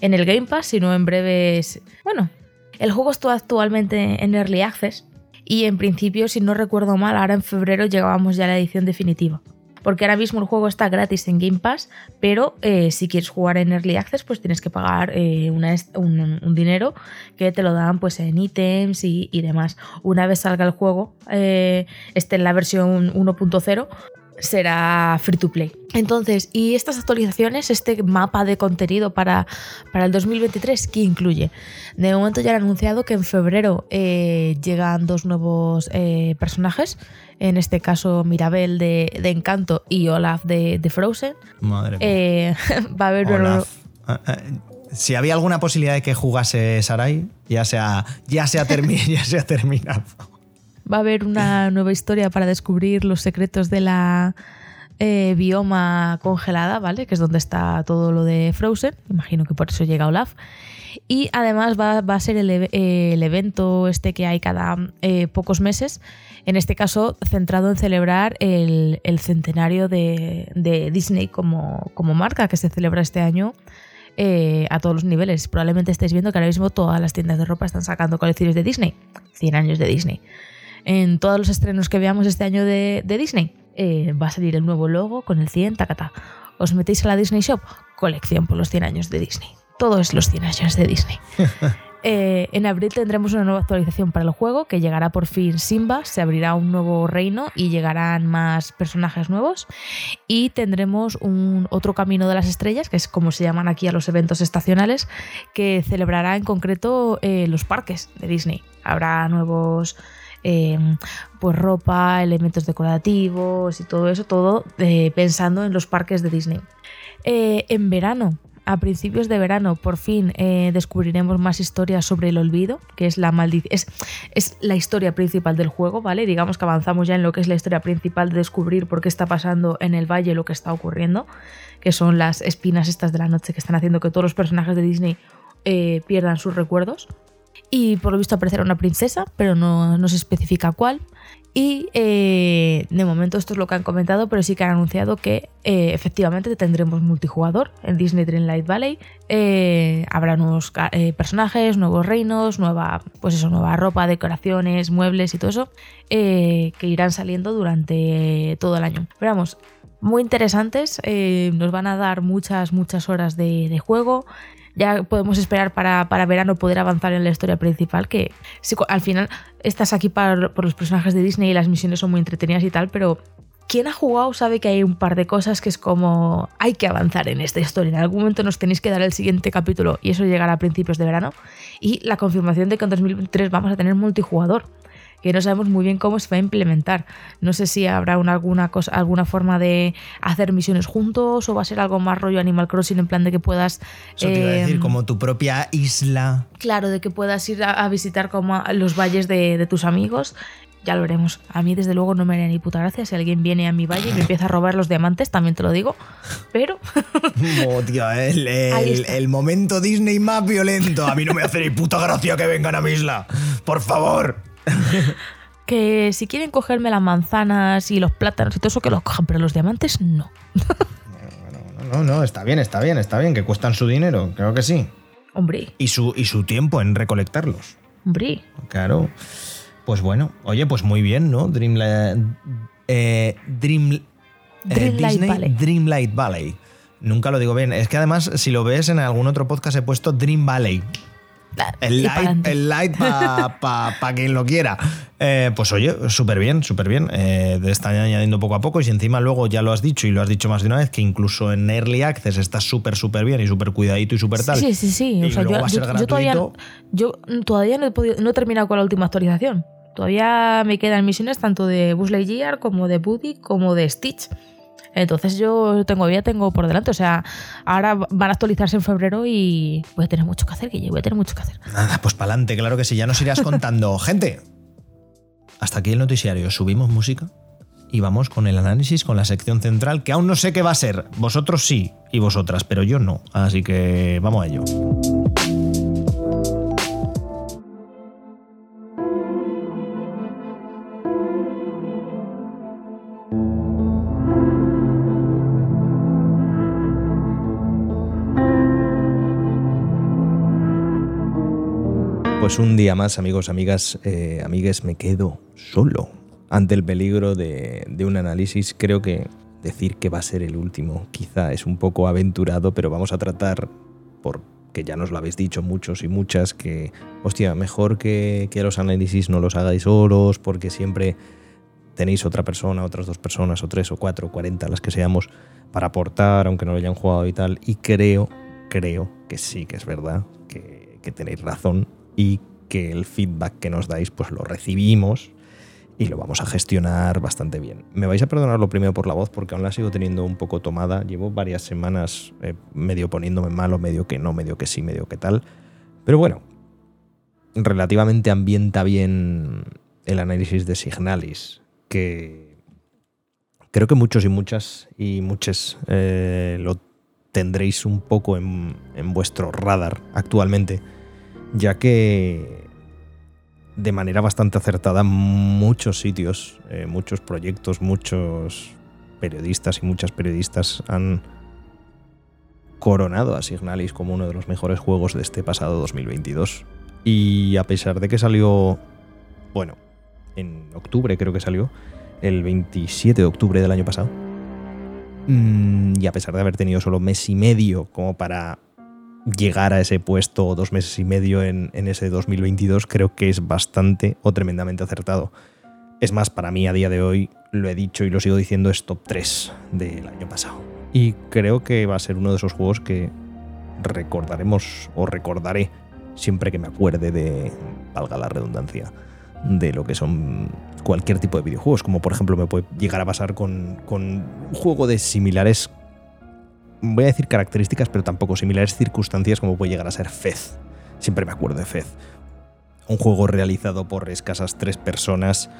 en el Game Pass, si no en breves... Bueno, el juego está actualmente en Early Access y en principio, si no recuerdo mal, ahora en febrero llegábamos ya a la edición definitiva. Porque ahora mismo el juego está gratis en Game Pass, pero eh, si quieres jugar en Early Access, pues tienes que pagar eh, un dinero que te lo dan pues en ítems y, y demás. Una vez salga el juego, eh, esté en la versión 1.0, será free to play. Entonces, ¿y estas actualizaciones, este mapa de contenido para, para el 2023, qué incluye? De momento ya han anunciado que en febrero eh, llegan dos nuevos eh, personajes, en este caso Mirabel de, de Encanto y Olaf de, de Frozen. Madre mía. Eh, va a haber Olaf. Ah, ah, Si había alguna posibilidad de que jugase Sarai, ya se ha, ya se ha, termi- ya se ha terminado. Va a haber una nueva historia para descubrir los secretos de la eh, bioma congelada, ¿vale? Que es donde está todo lo de Frozen. Imagino que por eso llega Olaf. Y además va, a ser el, evento este que hay cada eh, pocos meses, en este caso centrado en celebrar el, centenario de, Disney como, como marca que se celebra este año eh, a todos los niveles. Probablemente estáis viendo que ahora mismo todas las tiendas de ropa están sacando colecciones de Disney. 100 años de Disney. En todos los estrenos que veamos este año de, de Disney eh, va a salir el nuevo logo con el 100, tacata. Os metéis a la Disney Shop, colección por los 100 años de Disney. Todo es los 100 años de Disney. Eh, en abril tendremos una nueva actualización para el juego que llegará por fin Simba, se abrirá un nuevo reino y llegarán más personajes nuevos y tendremos un otro camino de las estrellas, que es como se llaman aquí a los eventos estacionales, que celebrará en concreto eh, los parques de Disney. Habrá nuevos eh, pues ropa, elementos decorativos y todo eso, todo eh, pensando en los parques de Disney. Eh, en verano, a principios de verano, por fin eh, descubriremos más historias sobre el olvido, que es la maldición. Es, es la historia principal del juego, ¿vale? Digamos que avanzamos ya en lo que es la historia principal de descubrir por qué está pasando en el valle lo que está ocurriendo, que son las espinas estas de la noche que están haciendo que todos los personajes de Disney pierdan sus recuerdos. Y por lo visto aparecerá una princesa, pero no, no se especifica cuál. Y eh, de momento esto es lo que han comentado, pero sí que han anunciado que eh, efectivamente tendremos multijugador en Disney Dreamlight Valley. Eh, habrá nuevos personajes, nuevos reinos, nueva, pues eso, nueva ropa, decoraciones, muebles y todo eso que irán saliendo durante todo el año. Pero vamos, muy interesantes, nos van a dar muchas, muchas horas de juego. Ya podemos esperar para, para verano poder avanzar en la historia principal, que si al final estás aquí para- por los personajes de Disney y las misiones son muy entretenidas y tal, pero quien ha jugado sabe que hay un par de cosas que es como hay que avanzar en esta historia. En algún momento nos tenéis que dar el siguiente capítulo y eso llegará a principios de verano. Y la confirmación de que en 2023 vamos a tener multijugador que no sabemos muy bien cómo se va a implementar. No sé si habrá una, alguna, cosa, alguna forma de hacer misiones juntos o va a ser algo más rollo Animal Crossing en plan de que puedas... Eso te iba a decir, em, como tu propia isla. Claro, de que puedas ir a, a visitar como a los valles de, de tus amigos. Ya lo veremos. A mí, desde luego, no me haría ni puta gracia si alguien viene a mi valle y me empieza a robar los diamantes, también te lo digo. Pero Oh, tío, el, el, el momento Disney más violento. A mí no me hace ni puta gracia que vengan a mi isla. Por favor. que si quieren cogerme las manzanas y los plátanos y todo eso, que los cojan, pero los diamantes no. No, no, está bien, está bien, está bien, que cuestan su dinero, creo que sí. Hombre, Y su, y su tiempo en recolectarlos. hombre. Claro. Pues bueno, oye, pues muy bien, ¿no? Dreamlight. Eh, Dream, eh, Dreamlight Disney Valley. Dreamlight Valley. Nunca lo digo bien. Es que además, si lo ves en algún otro podcast, he puesto Dream Valley. El light, el light para quien lo quiera. Eh, pues oye, súper bien, súper bien. Eh, te están añadiendo poco a poco y si encima luego ya lo has dicho y lo has dicho más de una vez, que incluso en Early Access está súper, súper bien y súper cuidadito y súper tal. Sí, sí, sí. O sea, todavía, yo todavía no he, podido- no he terminado con la última actualización. Todavía me quedan misiones tanto de Buzz Lightyear como de Buddy como de Stitch. Entonces yo tengo ya tengo por delante. O sea, ahora van a actualizarse en febrero y voy a tener mucho que hacer, que voy a tener mucho que hacer. Nada, pues para adelante, claro que sí, ya nos irás contando. Gente, hasta aquí el noticiario. Subimos música y vamos con el análisis, con la sección central, que aún no sé qué va a ser. Vosotros sí y vosotras, pero yo no. Así que vamos a ello. Pues un día más, amigos, amigas, eh, amigues, me quedo solo ante el peligro de, un análisis. Creo que decir que va a ser el último quizá es un poco aventurado, pero vamos a tratar, porque ya nos lo habéis dicho muchos y muchas, que, hostia, mejor que, que los análisis no los hagáis solos, porque siempre tenéis otra persona, otras dos personas, o tres, o cuatro, o cuarenta, las que seamos, para aportar, aunque no lo hayan jugado y tal. Y creo, creo que sí que es verdad, que, que tenéis razón y que el feedback que nos dais, pues lo recibimos y lo vamos a gestionar bastante bien. Me vais a perdonar lo primero por la voz porque aún la sigo teniendo un poco tomada. Llevo varias semanas eh, medio poniéndome malo, medio que no, medio que sí, medio que tal. Pero bueno, relativamente ambienta bien el análisis de Signalis, que creo que muchos y muchas y muchas eh, lo tendréis un poco en, en vuestro radar actualmente, ya que de manera bastante acertada muchos sitios, eh, muchos proyectos, muchos periodistas y muchas periodistas han coronado a Signalis como uno de los mejores juegos de este pasado 2022. Y a pesar de que salió, bueno, en octubre creo que salió, el 27 de octubre del año pasado, mm, y a pesar de haber tenido solo mes y medio como para llegar a ese puesto, dos meses y medio en, en ese 2022, creo que es bastante o tremendamente acertado. Es más, para mí a día de hoy, lo he dicho y lo sigo diciendo, es top 3 del año pasado. Y creo que va a ser uno de esos juegos que recordaremos o recordaré siempre que me acuerde de, valga la redundancia, de lo que son cualquier tipo de videojuegos. Como por ejemplo me puede llegar a pasar con, con un juego de similares, voy a decir características, pero tampoco similares circunstancias como puede llegar a ser Fez. Siempre me acuerdo de Fez. Un juego realizado por escasas tres personas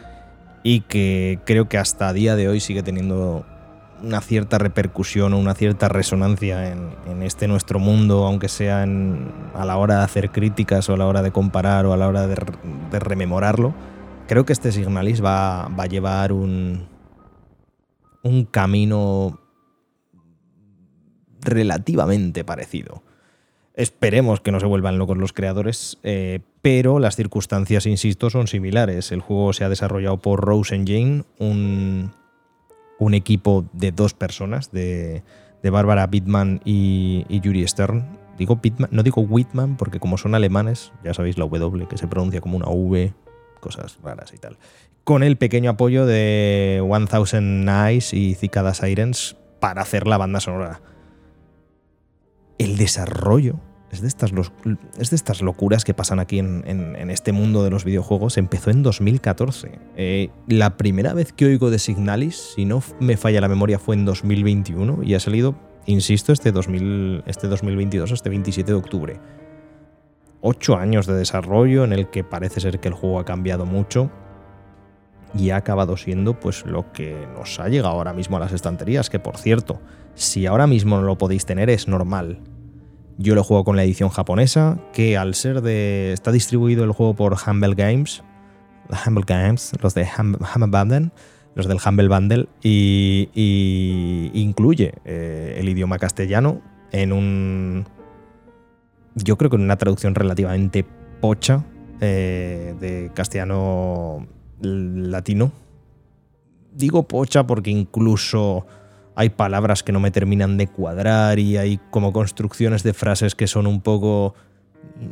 y que creo que hasta a día de hoy sigue teniendo una cierta repercusión o una cierta resonancia en, este nuestro mundo, aunque sea a la hora de hacer críticas o a la hora de comparar o a la hora de, de rememorarlo. Creo que este Signalis va, va a llevar un, un camino relativamente parecido. Esperemos que no se vuelvan locos los creadores, eh, pero las circunstancias, insisto, son similares. El juego se ha desarrollado por Rose Engine, un, un equipo de dos personas, de, de Bárbara Bittman y, y Yuri Stern. Digo Bittman, no digo Whitman, porque como son alemanes, ya sabéis la W, que se pronuncia como una V cosas raras y tal. Con el pequeño apoyo de 1000 Nights y Cicada Sirens para hacer la banda sonora. El desarrollo es de estas, es de estas locuras que pasan aquí en, este mundo de los videojuegos. Empezó en 2014. Eh, la primera vez que oigo de Signalis, si no me falla la memoria, fue en 2021 y ha salido, insisto, este, 2000, este 2022, este 27 de octubre. Ocho años de desarrollo en el que parece ser que el juego ha cambiado mucho y ha acabado siendo pues lo que nos ha llegado ahora mismo a las estanterías, que por cierto, si ahora mismo no lo podéis tener es normal. Yo lo juego con la edición japonesa, que al ser de... está distribuido el juego por Humble Games, Humble Games, los de Humble Bundle, los del Humble Bundle, y, incluye eh, el idioma castellano en un... Yo creo que en una traducción relativamente pocha eh, de castellano latino. Digo pocha porque incluso hay palabras que no me terminan de cuadrar y hay como construcciones de frases que son un poco...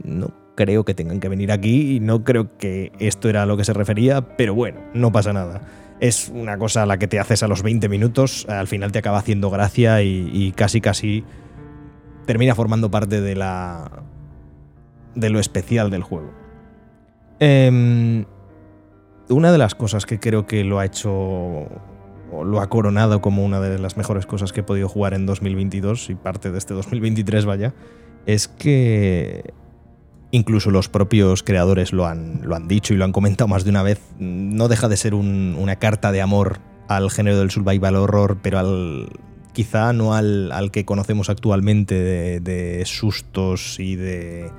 No creo que tengan que venir aquí y no creo que esto era a lo que se refería, pero bueno, no pasa nada. Es una cosa a la que te haces a los 20 minutos, al final te acaba haciendo gracia y, casi casi termina formando parte de la... de lo especial del juego. Eh, una de las cosas que creo que lo ha hecho o lo ha coronado como una de las mejores cosas que he podido jugar en 2022 y parte de este 2023 vaya, es que incluso los propios creadores lo han, lo han dicho y lo han comentado más de una vez, no deja de ser una carta de amor al género del survival horror, pero al quizá no al, que conocemos actualmente de sustos y de,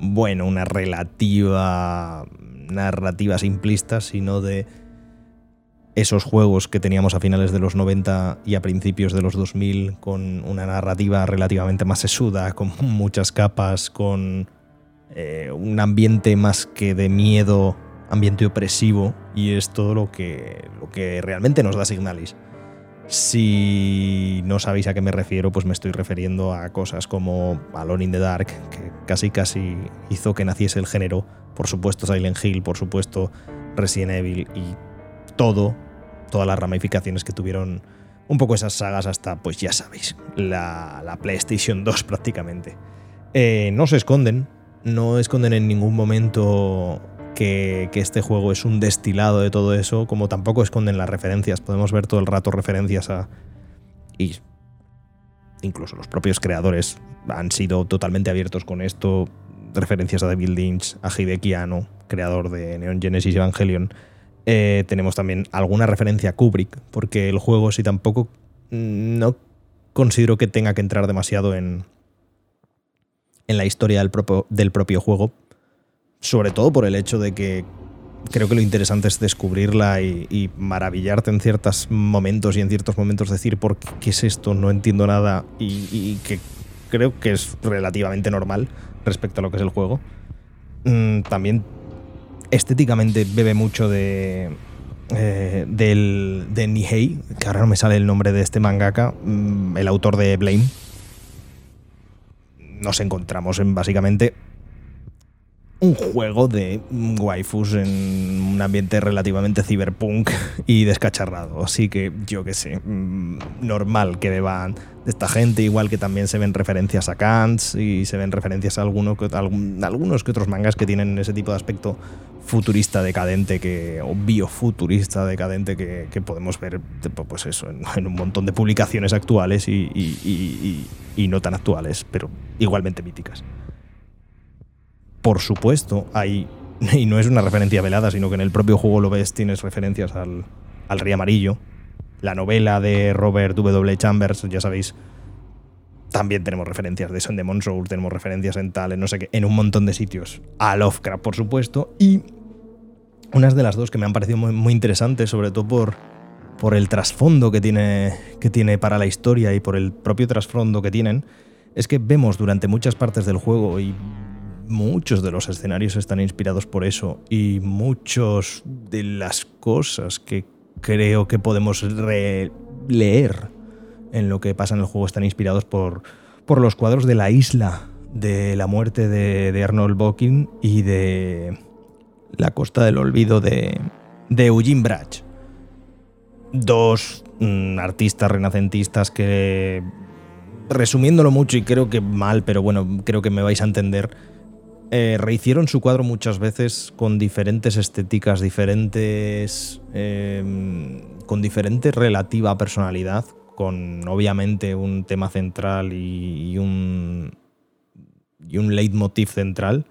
bueno, una relativa narrativa simplista, sino de esos juegos que teníamos a finales de los 90 y a principios de los 2000 con una narrativa relativamente más sesuda, con muchas capas, con eh, un ambiente más que de miedo, ambiente opresivo, y es todo lo que, lo que realmente nos da Signalis. Si no sabéis a qué me refiero, pues me estoy refiriendo a cosas como Alone in the Dark, que casi casi hizo que naciese el género, por supuesto Silent Hill, por supuesto Resident Evil y todo todas las ramificaciones que tuvieron un poco esas sagas hasta, pues ya sabéis, la, PlayStation 2 prácticamente. Eh, no se esconden, no esconden en ningún momento que, este juego es un destilado de todo eso, como tampoco esconden las referencias. Podemos ver todo el rato referencias a... Y incluso los propios creadores han sido totalmente abiertos con esto. Referencias a David Lynch, a Hideki Anno, creador de Neon Genesis Evangelion. Eh, tenemos también alguna referencia a Kubrick, porque el juego sí tampoco mm, no considero que tenga que entrar demasiado en, en la historia del propio, del propio juego, sobre todo por el hecho de que creo que lo interesante es descubrirla y, maravillarte en ciertos momentos y en ciertos momentos decir por qué, es esto, no entiendo nada y, que creo que es relativamente normal respecto a lo que es el juego. Mm, también estéticamente bebe mucho de, eh, del, de Nihei, que ahora no me sale el nombre de este mangaka, mm, el autor de Blame. Nos encontramos en básicamente un juego de waifus en un ambiente relativamente cyberpunk y descacharrado. Así que yo qué sé, mm, normal que beban de esta gente, igual que también se ven referencias a Kant y se ven referencias a, algunos que otros mangas que tienen ese tipo de aspecto futurista decadente que, o biofuturista decadente que, podemos ver pues eso, en, un montón de publicaciones actuales y no tan actuales, pero igualmente míticas por supuesto, hay, y no es una referencia velada, sino que en el propio juego lo ves, tienes referencias al, al Rey Amarillo, la novela de Robert W. Chambers, ya sabéis, también tenemos referencias de Son Demon Soul, tenemos referencias en tal, en no sé qué, en un montón de sitios. A Lovecraft, por supuesto, y unas de las dos que me han parecido muy, interesantes, sobre todo por, por el trasfondo que tiene, que tiene para la historia y por el propio trasfondo que tienen, es que vemos durante muchas partes del juego y muchos de los escenarios están inspirados por eso y muchos de las cosas que creo que podemos leer en lo que pasa en el juego están inspirados por, por los cuadros de la isla de la muerte de, Arnold Bokin y de La Costa del Olvido de, de Eugene Brach. Dos mm, artistas renacentistas que, resumiéndolo mucho y creo que mal, pero bueno, creo que me vais a entender, eh, rehicieron su cuadro muchas veces con diferentes estéticas, diferentes. em, con diferente relativa personalidad, con obviamente un tema central y, y un. y un leitmotiv central.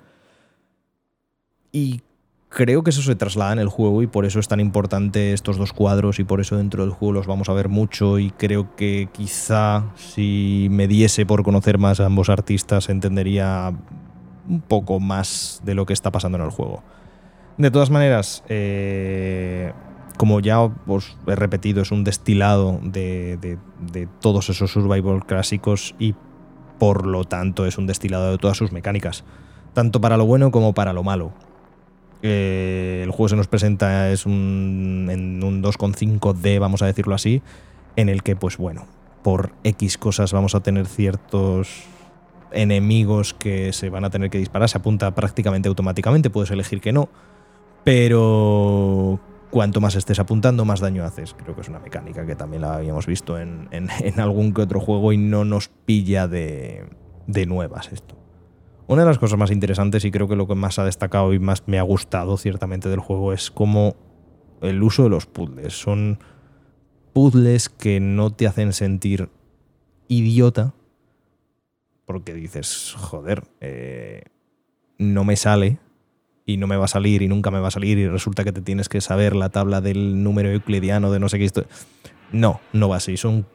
Y creo que eso se traslada en el juego y por eso es tan importante estos dos cuadros y por eso dentro del juego los vamos a ver mucho y creo que quizá si me diese por conocer más a ambos artistas entendería un poco más de lo que está pasando en el juego. De todas maneras, eh, como ya os he repetido, es un destilado de, todos esos survival clásicos y por lo tanto es un destilado de todas sus mecánicas, tanto para lo bueno como para lo malo. Eh, el juego se nos presenta es un, en un 2,5D, vamos a decirlo así, en el que, pues bueno, por X cosas vamos a tener ciertos enemigos que se van a tener que disparar. Se apunta prácticamente automáticamente, puedes elegir que no, pero cuanto más estés apuntando, más daño haces. Creo que es una mecánica que también la habíamos visto en, en- algún que otro juego y no nos pilla de, de nuevas esto. Una de las cosas más interesantes y creo que lo que más ha destacado y más me ha gustado ciertamente del juego es cómo el uso de los puzzles. Son puzzles que no te hacen sentir idiota porque dices, joder, eh, no me sale y no me va a salir y nunca me va a salir y resulta que te tienes que saber la tabla del número euclidiano de no sé qué. Esto. No, no va así. Son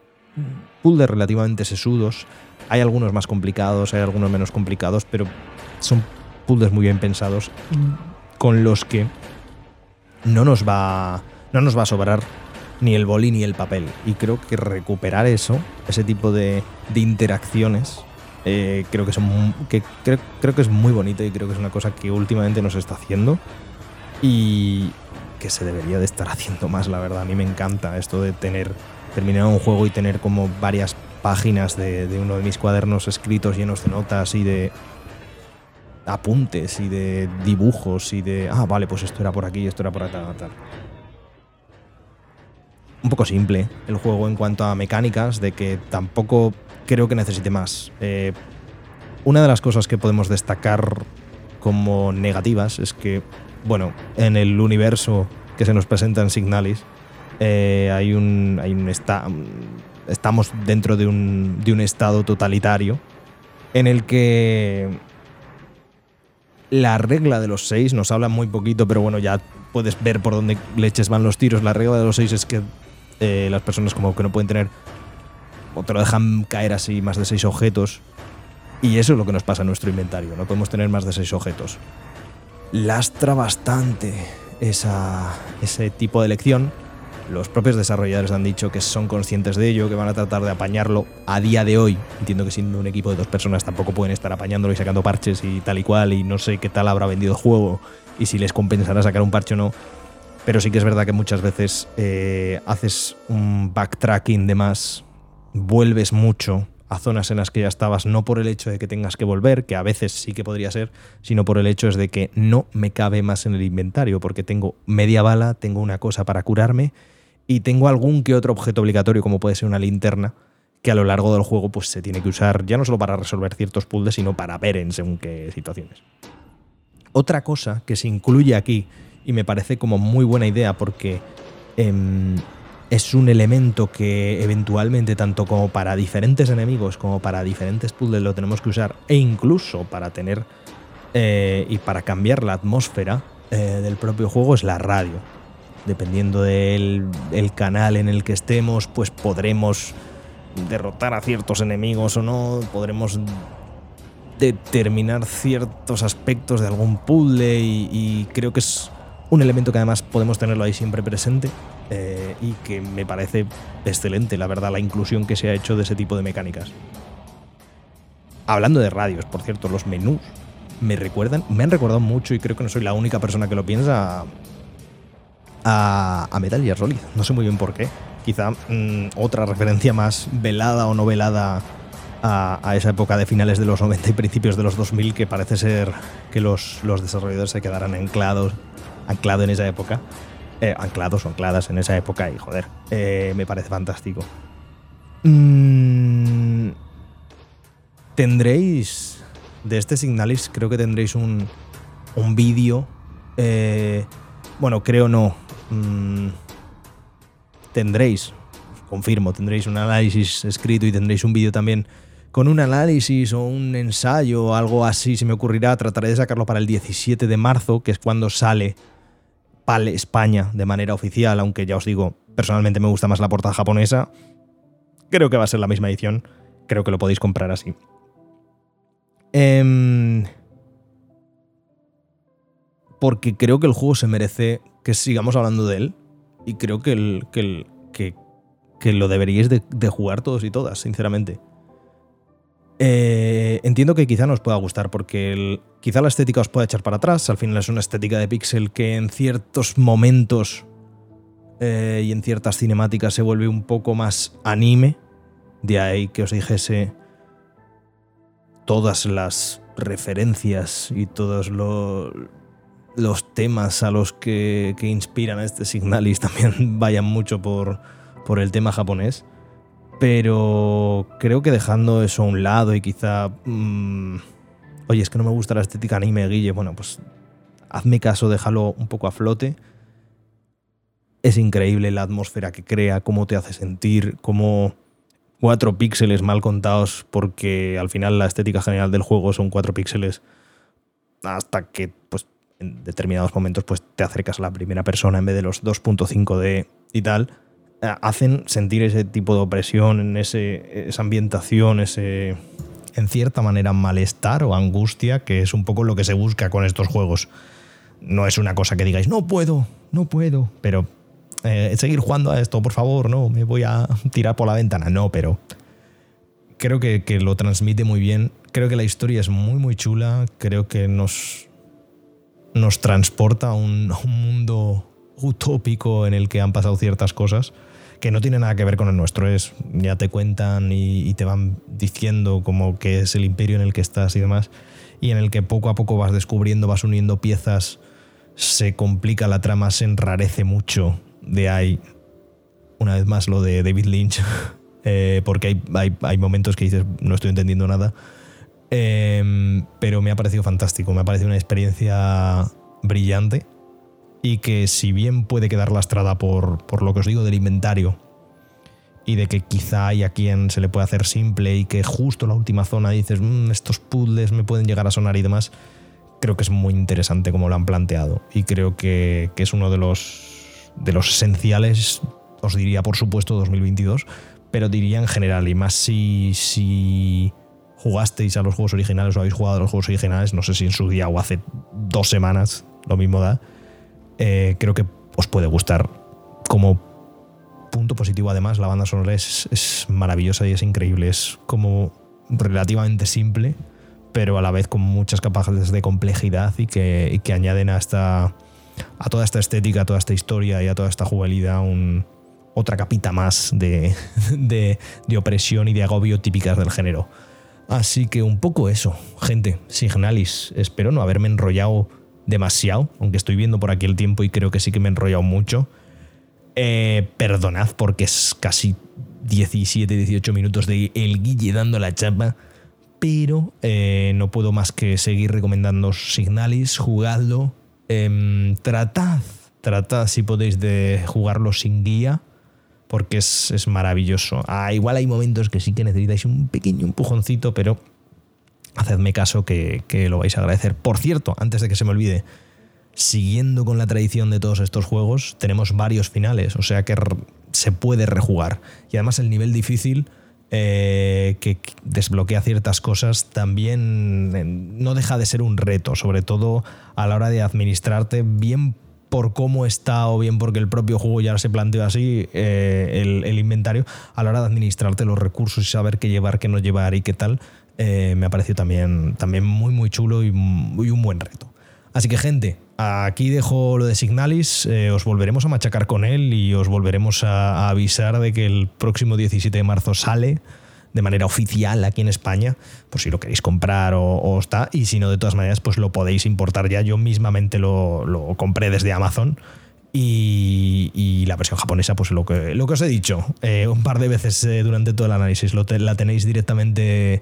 puzzles relativamente sesudos. Hay algunos más complicados, hay algunos menos complicados, pero son puzzles muy bien pensados con los que no nos va, no nos va a sobrar ni el boli ni el papel. Y creo que recuperar eso, ese tipo de, de interacciones, eh, creo, que son, creo, que es muy bonito y creo que es una cosa que últimamente nos está haciendo y que se debería de estar haciendo más, la verdad. A mí me encanta esto de tener, terminar un juego y tener como varias páginas de, uno de mis cuadernos escritos llenos de notas y de apuntes y de dibujos y de, ah, vale, pues esto era por aquí, esto era por acá. Un poco simple el juego en cuanto a mecánicas, de que tampoco creo que necesite más. Eh, una de las cosas que podemos destacar como negativas es que, bueno, en el universo que se nos presenta en Signalis, eh, hay un. Hay un esta- estamos dentro de un, de un estado totalitario en el que la regla de los seis nos habla muy poquito, pero bueno, ya puedes ver por dónde leches van los tiros. La regla de los seis es que eh, las personas como que no pueden tener o te lo dejan caer así más de seis objetos. Y eso es lo que nos pasa en nuestro inventario, no podemos tener más de seis objetos. Lastra bastante esa, ese tipo de elección. Los propios desarrolladores han dicho que son conscientes de ello, que van a tratar de apañarlo a día de hoy. Entiendo que siendo un equipo de dos personas tampoco pueden estar apañándolo y sacando parches y tal y cual, y no sé qué tal habrá vendido el juego y si les compensará sacar un parche o no. Pero sí que es verdad que muchas veces eh, haces un backtracking de más, vuelves mucho a zonas en las que ya estabas, no por el hecho de que tengas que volver, que a veces sí que podría ser, sino por el hecho es de que no me cabe más en el inventario, porque tengo media bala, tengo una cosa para curarme y tengo algún que otro objeto obligatorio, como puede ser una linterna, que a lo largo del juego pues, se tiene que usar ya no solo para resolver ciertos puzzles, sino para ver en según qué situaciones. Otra cosa que se incluye aquí, y me parece como muy buena idea porque em, es un elemento que eventualmente tanto como para diferentes enemigos como para diferentes puzzles lo tenemos que usar e incluso para tener eh, y para cambiar la atmósfera eh, del propio juego es la radio. Dependiendo del el canal en el que estemos, pues podremos derrotar a ciertos enemigos o no, podremos determinar ciertos aspectos de algún puzzle y, y creo que es un elemento que además podemos tenerlo ahí siempre presente eh, y que me parece excelente, la verdad, la inclusión que se ha hecho de ese tipo de mecánicas. Hablando de radios, por cierto, los menús me recuerdan, me han recordado mucho y creo que no soy la única persona que lo piensa a, a Metal Gear Solid. No sé muy bien por qué. Quizá mm, otra referencia más velada o no velada a, esa época de finales de los 90 y principios de los 2000 que parece ser que los, los desarrolladores se quedarán anclados anclado en esa época eh, anclados o ancladas en esa época y joder, eh, me parece fantástico. Mm, tendréis de este Signalis, creo que tendréis un, un vídeo. eh, bueno, creo no. Mm, tendréis, confirmo, tendréis un análisis escrito y tendréis un vídeo también con un análisis o un ensayo o algo así, se me ocurrirá. Trataré de sacarlo para el 17 de marzo, que es cuando sale PAL España de manera oficial, aunque ya os digo, personalmente me gusta más la portada japonesa. Creo que va a ser la misma edición. Creo que lo podéis comprar así. Em, porque creo que el juego se merece que sigamos hablando de él. Y creo que, el, que, que, lo deberíais de, de jugar todos y todas, sinceramente. Eh, entiendo que quizá nos pueda gustar porque quizá la estética os pueda echar para atrás. Al final es una estética de pixel que en ciertos momentos eh, y en ciertas cinemáticas se vuelve un poco más anime. De ahí que os dijese todas las referencias y todos lo- los temas a los que, que inspiran a este Signalis también vayan mucho por, por el tema japonés. Pero creo que dejando eso a un lado y quizá... mm, oye, es que no me gusta la estética anime, Guille. Bueno, pues hazme caso, déjalo un poco a flote. Es increíble la atmósfera que crea, cómo te hace sentir, cómo cuatro píxeles mal contados, porque al final la estética general del juego son cuatro píxeles hasta que pues en determinados momentos pues te acercas a la primera persona en vez de los 2.5D y tal hacen sentir ese tipo de opresión, en ese, esa ambientación, ese, en cierta manera malestar o angustia, que es un poco lo que se busca con estos juegos. No es una cosa que digáis, no puedo, no puedo, pero eh, seguir jugando a esto, por favor, no, me voy a tirar por la ventana. No, pero creo que, que lo transmite muy bien. Creo que la historia es muy, muy chula. Creo que nos, nos transporta a un mundo utópico en el que han pasado ciertas cosas que no tiene nada que ver con el nuestro. Es, ya te cuentan y, te van diciendo como que es el imperio en el que estás y demás, y en el que poco a poco vas descubriendo, vas uniendo piezas, se complica la trama, se enrarece mucho. De ahí, una vez más, lo de David Lynch, eh, porque hay, hay, hay momentos que dices, no estoy entendiendo nada. Eh, pero me ha parecido fantástico, me ha parecido una experiencia brillante y que si bien puede quedar lastrada por, por lo que os digo del inventario y de que quizá hay a quien se le puede hacer simple y que justo la última zona dices, "Mm, estos puzzles me pueden llegar a sonar y demás, creo que es muy interesante como lo han planteado. Y creo que, que es uno de los, de los esenciales, os diría por supuesto 2022, pero diría en general y más si, si jugasteis a los juegos originales o habéis jugado a los juegos originales, no sé si en su día o hace dos semanas, lo mismo da, eh, creo que os puede gustar. Como punto positivo, además, la banda sonora es, es maravillosa y es increíble. Es como relativamente simple, pero a la vez con muchas capacidades de complejidad y que, que añaden a, esta, a toda esta estética, a toda esta historia y a toda esta jugabilidad un, otra capita más de, de, de opresión y de agobio típicas del género. Así que un poco eso, gente. Signalis, espero no haberme enrollado demasiado, aunque estoy viendo por aquí el tiempo y creo que sí que me he enrollado mucho. Eh, perdonad porque es casi 17, 18 minutos de el Guille dando la chapa, pero eh, no puedo más que seguir recomendando Signalis, jugadlo, em, tratad, tratad si podéis de jugarlo sin guía, porque es, es maravilloso. Ah, igual hay momentos que sí que necesitáis un pequeño empujoncito, pero hacedme caso que, lo vais a agradecer. Por cierto, antes de que se me olvide, siguiendo con la tradición de todos estos juegos, tenemos varios finales, o sea que se puede rejugar. Y además el nivel difícil eh, que que desbloquea ciertas cosas también no deja de ser un reto, sobre todo a la hora de administrarte bien por cómo está o bien porque el propio juego ya se plantea así eh, el, el inventario, a la hora de administrarte los recursos y saber qué llevar, qué no llevar y qué tal, eh, me ha parecido también, también muy muy chulo y, muy un buen reto. Así que gente, aquí dejo lo de Signalis, eh, os volveremos a machacar con él y os volveremos a, avisar de que el próximo 17 de marzo sale de manera oficial aquí en España, por si lo queréis comprar o, está, y si no, de todas maneras, pues lo podéis importar ya. Yo mismamente lo, lo compré desde Amazon. Y, y la versión japonesa, pues lo que, lo que os he dicho eh, un par de veces durante todo el análisis, lo la tenéis directamente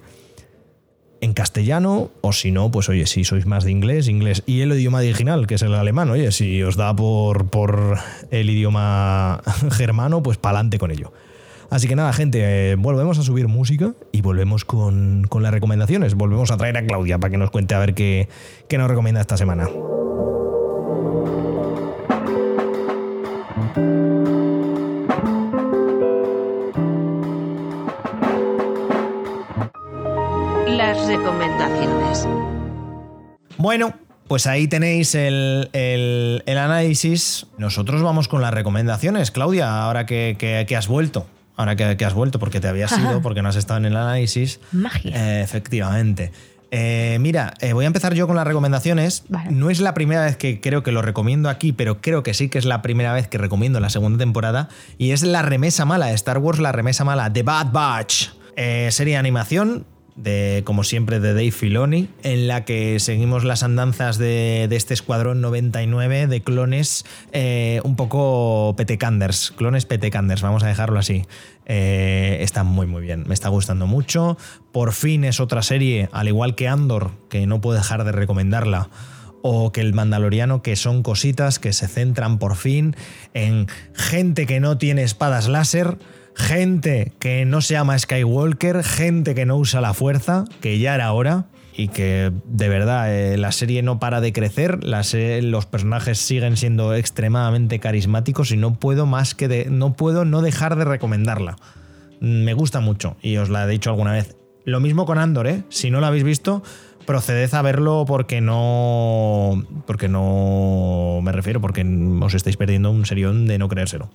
en castellano, o si no, pues oye, si sois más de inglés, inglés. Y el idioma original, que es el alemán, oye, si os da por, por el idioma germano, pues pa'lante con ello. Así que nada, gente, eh, volvemos a subir música y volvemos con, con las recomendaciones. Volvemos a traer a Claudia para que nos cuente a ver qué, qué nos recomienda esta semana. Bueno, pues ahí tenéis el, el- el análisis. Nosotros vamos con las recomendaciones. Claudia, ahora que, que- que has vuelto. Ahora que, que has vuelto porque te habías Ajá. ido, porque no has estado en el análisis. Magia. Eh, efectivamente. Eh, mira, eh, voy a empezar yo con las recomendaciones. Vale. No es la primera vez que creo que lo recomiendo aquí, pero creo que sí que es la primera vez que recomiendo la segunda temporada. Y es La Remesa Mala, de Star Wars La Remesa Mala, The Bad Batch. Serie de animación, de, como siempre, de Dave Filoni, en la que seguimos las andanzas de, de este escuadrón 99 de clones eh, un poco petecanders, clones petecanders, vamos a dejarlo así. Eh, está muy muy bien, me está gustando mucho. Por fin es otra serie, al igual que Andor, que no puedo dejar de recomendarla o que el Mandaloriano, que son cositas que se centran por fin en gente que no tiene espadas láser, gente que no se llama Skywalker, gente que no usa la fuerza, que ya era hora. Y que de verdad eh, la serie no para de crecer, la se- los personajes siguen siendo extremadamente carismáticos y no puedo más que de, no puedo no dejar de recomendarla. Me gusta mucho y os la he dicho alguna vez. Lo mismo con Andor, ¿eh? Si no lo habéis visto, proceded a verlo porque no. Porque no. Me refiero, porque os estáis perdiendo un serión de no creérselo.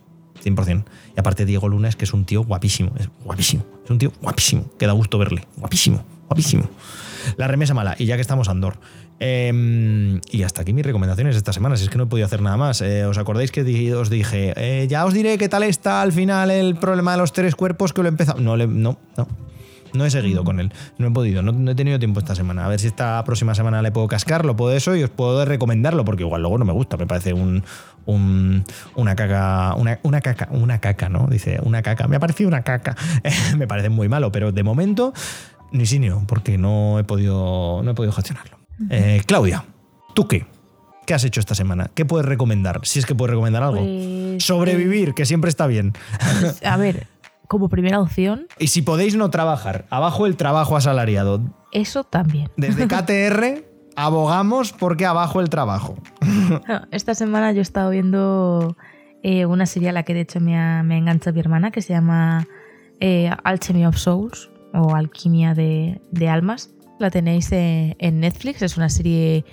100%. Y aparte, Diego Luna es que es un tío guapísimo. Es guapísimo. Es un tío guapísimo. Que da gusto verle. Guapísimo. Guapísimo. La remesa mala. Y ya que estamos Andor. Eh, y hasta aquí mis recomendaciones esta semana. Si es que no he podido hacer nada más. Eh, ¿Os acordáis que os dije, eh, ya os diré qué tal está al final el problema de los tres cuerpos que lo he empezado? No, no, no. No he seguido con él, no he podido, no, no he tenido tiempo esta semana. A ver si esta próxima semana le puedo cascar, lo puedo eso y os puedo recomendarlo, porque igual luego no me gusta, me parece un, un- una caca, una, una caca, una caca, ¿no? Dice, una caca, me ha parecido una caca. me parece muy malo, pero de momento ni sí ni no, porque no he podido, no he podido gestionarlo. Eh, Claudia, ¿tú qué? ¿Qué has hecho esta semana? ¿Qué puedes recomendar? Si es que puedes recomendar algo. Pues, Sobrevivir, que siempre está bien. A ver, como primera opción, Y si podéis no trabajar, abajo el trabajo asalariado. eso también. Desde KTR abogamos porque abajo el trabajo. Esta semana yo he estado viendo eh, una serie a la que de hecho me ha, me ha enganchado mi hermana que se llama eh, Alchemy of Souls o Alquimia de, de Almas. La tenéis eh, en Netflix, es una serie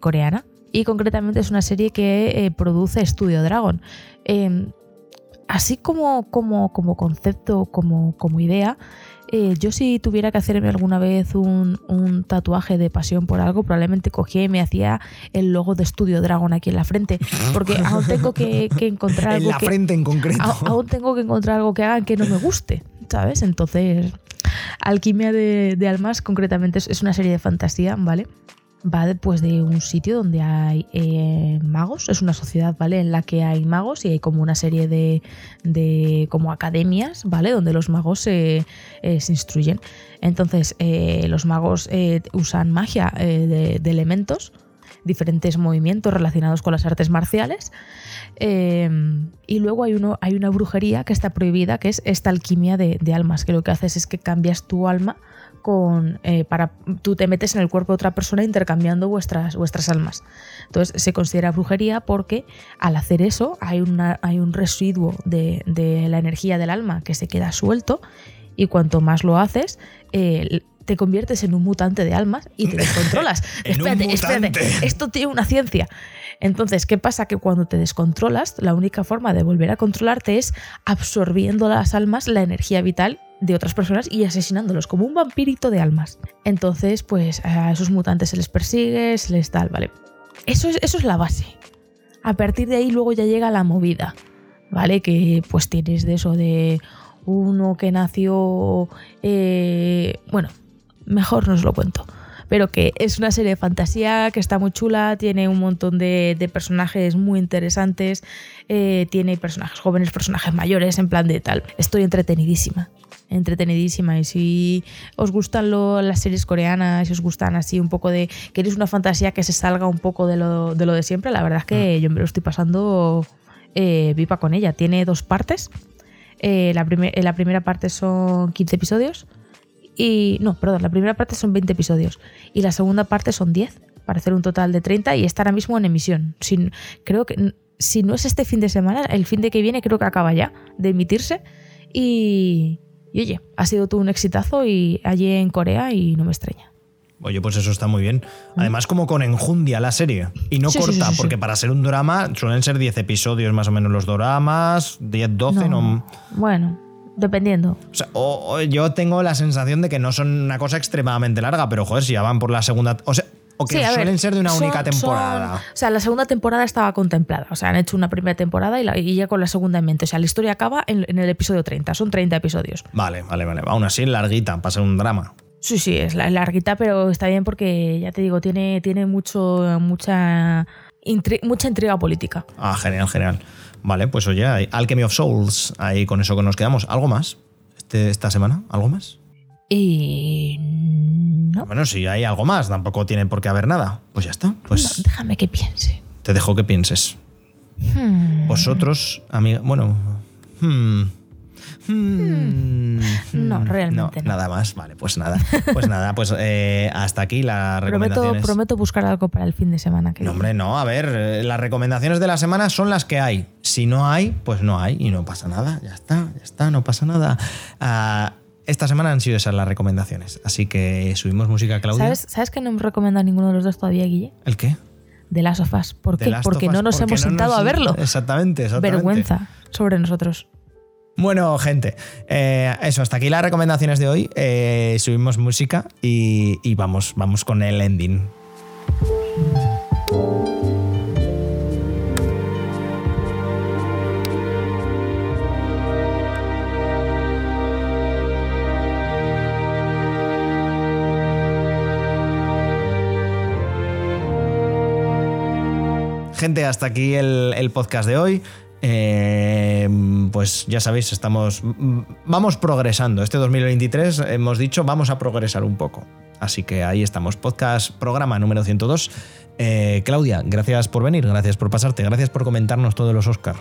coreana y concretamente es una serie que produce Studio Dragon. Eh, así como, como, como concepto, como, como idea, eh, yo si tuviera que hacerme alguna vez un, un tatuaje de pasión por algo, probablemente cogía y me hacía el logo de Studio Dragon aquí en la frente, porque aún tengo que, que encontrar En algo la que, frente en concreto. aún tengo que encontrar algo que haga que no me guste, ¿sabes? Entonces, Alquimia de, de Almas concretamente es, es una serie de fantasía, ¿vale? Va después de un sitio donde hay eh, magos, es una sociedad, ¿vale? En la que hay magos y hay como una serie de, de como academias, ¿vale? Donde los magos se, eh, se instruyen. Entonces, eh, los magos usan magia de, elementos, diferentes movimientos relacionados con las artes marciales. Eh, y luego hay, uno, hay una brujería que está prohibida, que es esta alquimia de, de almas, que lo que haces es que cambias tu alma con. eh, para, tú te metes en el cuerpo de otra persona intercambiando vuestras, vuestras almas. Entonces se considera brujería porque al hacer eso hay, una, hay un residuo de, de la energía del alma que se queda suelto y cuanto más lo haces, eh, te conviertes en un mutante de almas y te descontrolas. Espérate, espérate, esto tiene una ciencia. Entonces, ¿qué pasa? Que cuando te descontrolas, la única forma de volver a controlarte es absorbiendo las almas, la energía vital de otras personas y asesinándolos como un vampirito de almas. Entonces, pues a esos mutantes se les persigue, se les tal, ¿vale? Eso es, eso es la base. A partir de ahí luego ya llega la movida, ¿vale? Que pues tienes de eso de uno que nació... eh, bueno, mejor no os lo cuento. Pero que es una serie de fantasía que está muy chula, tiene un montón de, personajes muy interesantes, eh, tiene personajes jóvenes, personajes mayores, en plan de tal. Estoy entretenidísima, entretenidísima. Y si os gustan lo- las series coreanas, si os gustan así un poco de... queréis una fantasía que se salga un poco de lo de, lo de siempre, la verdad es que yo me lo estoy pasando eh, viva con ella. Tiene dos partes. Eh, la, primer- eh, la primera parte son 15 episodios. Y. No, perdón, la primera parte son 20 episodios. Y la segunda parte son 10. Para hacer un total de 30 y está ahora mismo en emisión. Sin, creo que. Si no es este fin de semana, el fin de que viene creo que acaba ya de emitirse. Y. Y oye, ha sido todo un exitazo y allí en Corea y no me extraña. Oye, pues eso está muy bien. Además, como con enjundia la serie. Y no Sí, corta, sí, sí, porque para ser un drama suelen ser 10 episodios más o menos los dramas, 10, 12, no. Bueno, dependiendo. O sea, o- o yo tengo la sensación de que no son una cosa extremadamente larga, pero joder, si ya van por la segunda. O sea, o que Sí, a ver, suelen ser de una son- única son- temporada. o sea, la segunda temporada estaba contemplada. O sea, han hecho una primera temporada y, la- y ya con la segunda en mente. O sea, la historia acaba en, en el episodio 30. Son 30 episodios. Vale, vale, vale. Aún así, larguita, para ser un drama. Sí, sí, es la- larguita, pero está bien porque, ya te digo, tiene, tiene mucho, mucha, intri- mucha intriga política. Ah, genial, genial. Vale, pues oye, Alchemy of Souls, ahí con eso que nos quedamos. ¿Algo más este- esta semana? ¿Algo más? Y... No, Bueno, si hay algo más, tampoco tiene por qué haber nada. Pues ya está. Pues no, déjame que piense. te dejo que pienses. Hmm. Vosotros, amiga, bueno. hmm, hmm, No, realmente no. Nada más, vale, pues nada. Pues nada, pues eh, hasta aquí las Prometo, recomendaciones. prometo buscar algo para el fin de semana. Que No, hombre, no, a ver, eh, las recomendaciones de la semana son las que hay. Si no hay, pues no hay y no pasa nada. Ya está, ya está, no pasa nada. Ah, esta semana han sido esas las recomendaciones. Así que subimos música, Claudia. ¿Sabes, ¿Sabes que no hemos recomendado a ninguno de los dos todavía, Guille? ¿El qué? De las sofás. ¿Por qué? Porque no nos porque hemos no sentado nos- a verlo. Exactamente, exactamente. Vergüenza sobre nosotros. Bueno, gente, eh, eso, hasta aquí las recomendaciones de hoy. Eh, subimos música y, y vamos, vamos con el ending. Gente, hasta aquí el, el podcast de hoy. Eh, pues ya sabéis, estamos. Vamos progresando. Este 2023 hemos dicho, vamos a progresar un poco. Así que ahí estamos. Podcast, programa número 102. Eh, Claudia, gracias por venir, gracias por pasarte, gracias por comentarnos todos los Oscar.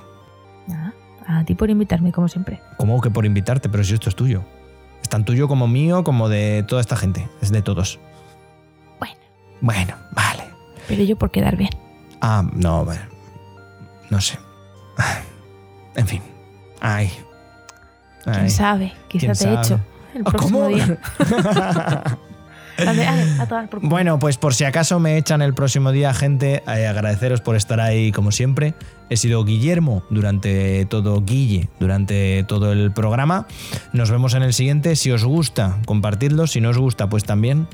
Nada, a ti por invitarme, como siempre. ¿Cómo que por invitarte? Pero si esto es tuyo. Es tan tuyo como mío, como de toda esta gente. Es de todos. Bueno, Bueno, vale. pero yo por quedar bien. Ah, no, bueno, no sé. En fin. Ay. ¿Quién sabe? ¿Quién Quizá te he hecho el Ah, próximo ¿Cómo? día. A tomar por culo. Bueno, pues por si acaso me echan el próximo día, gente, eh, agradeceros por estar ahí como siempre. He sido Guillermo durante todo, Guille, durante todo el programa. Nos vemos en el siguiente. Si os gusta, compartidlo. Si no os gusta, pues también.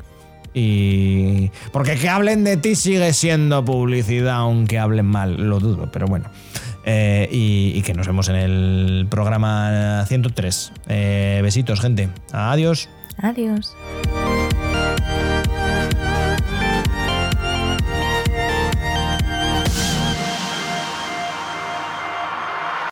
Y. Porque que hablen de ti sigue siendo publicidad, aunque hablen mal, lo dudo, pero bueno. Eh, y, que nos vemos en el programa 103. Eh, besitos, gente. Adiós. Adiós.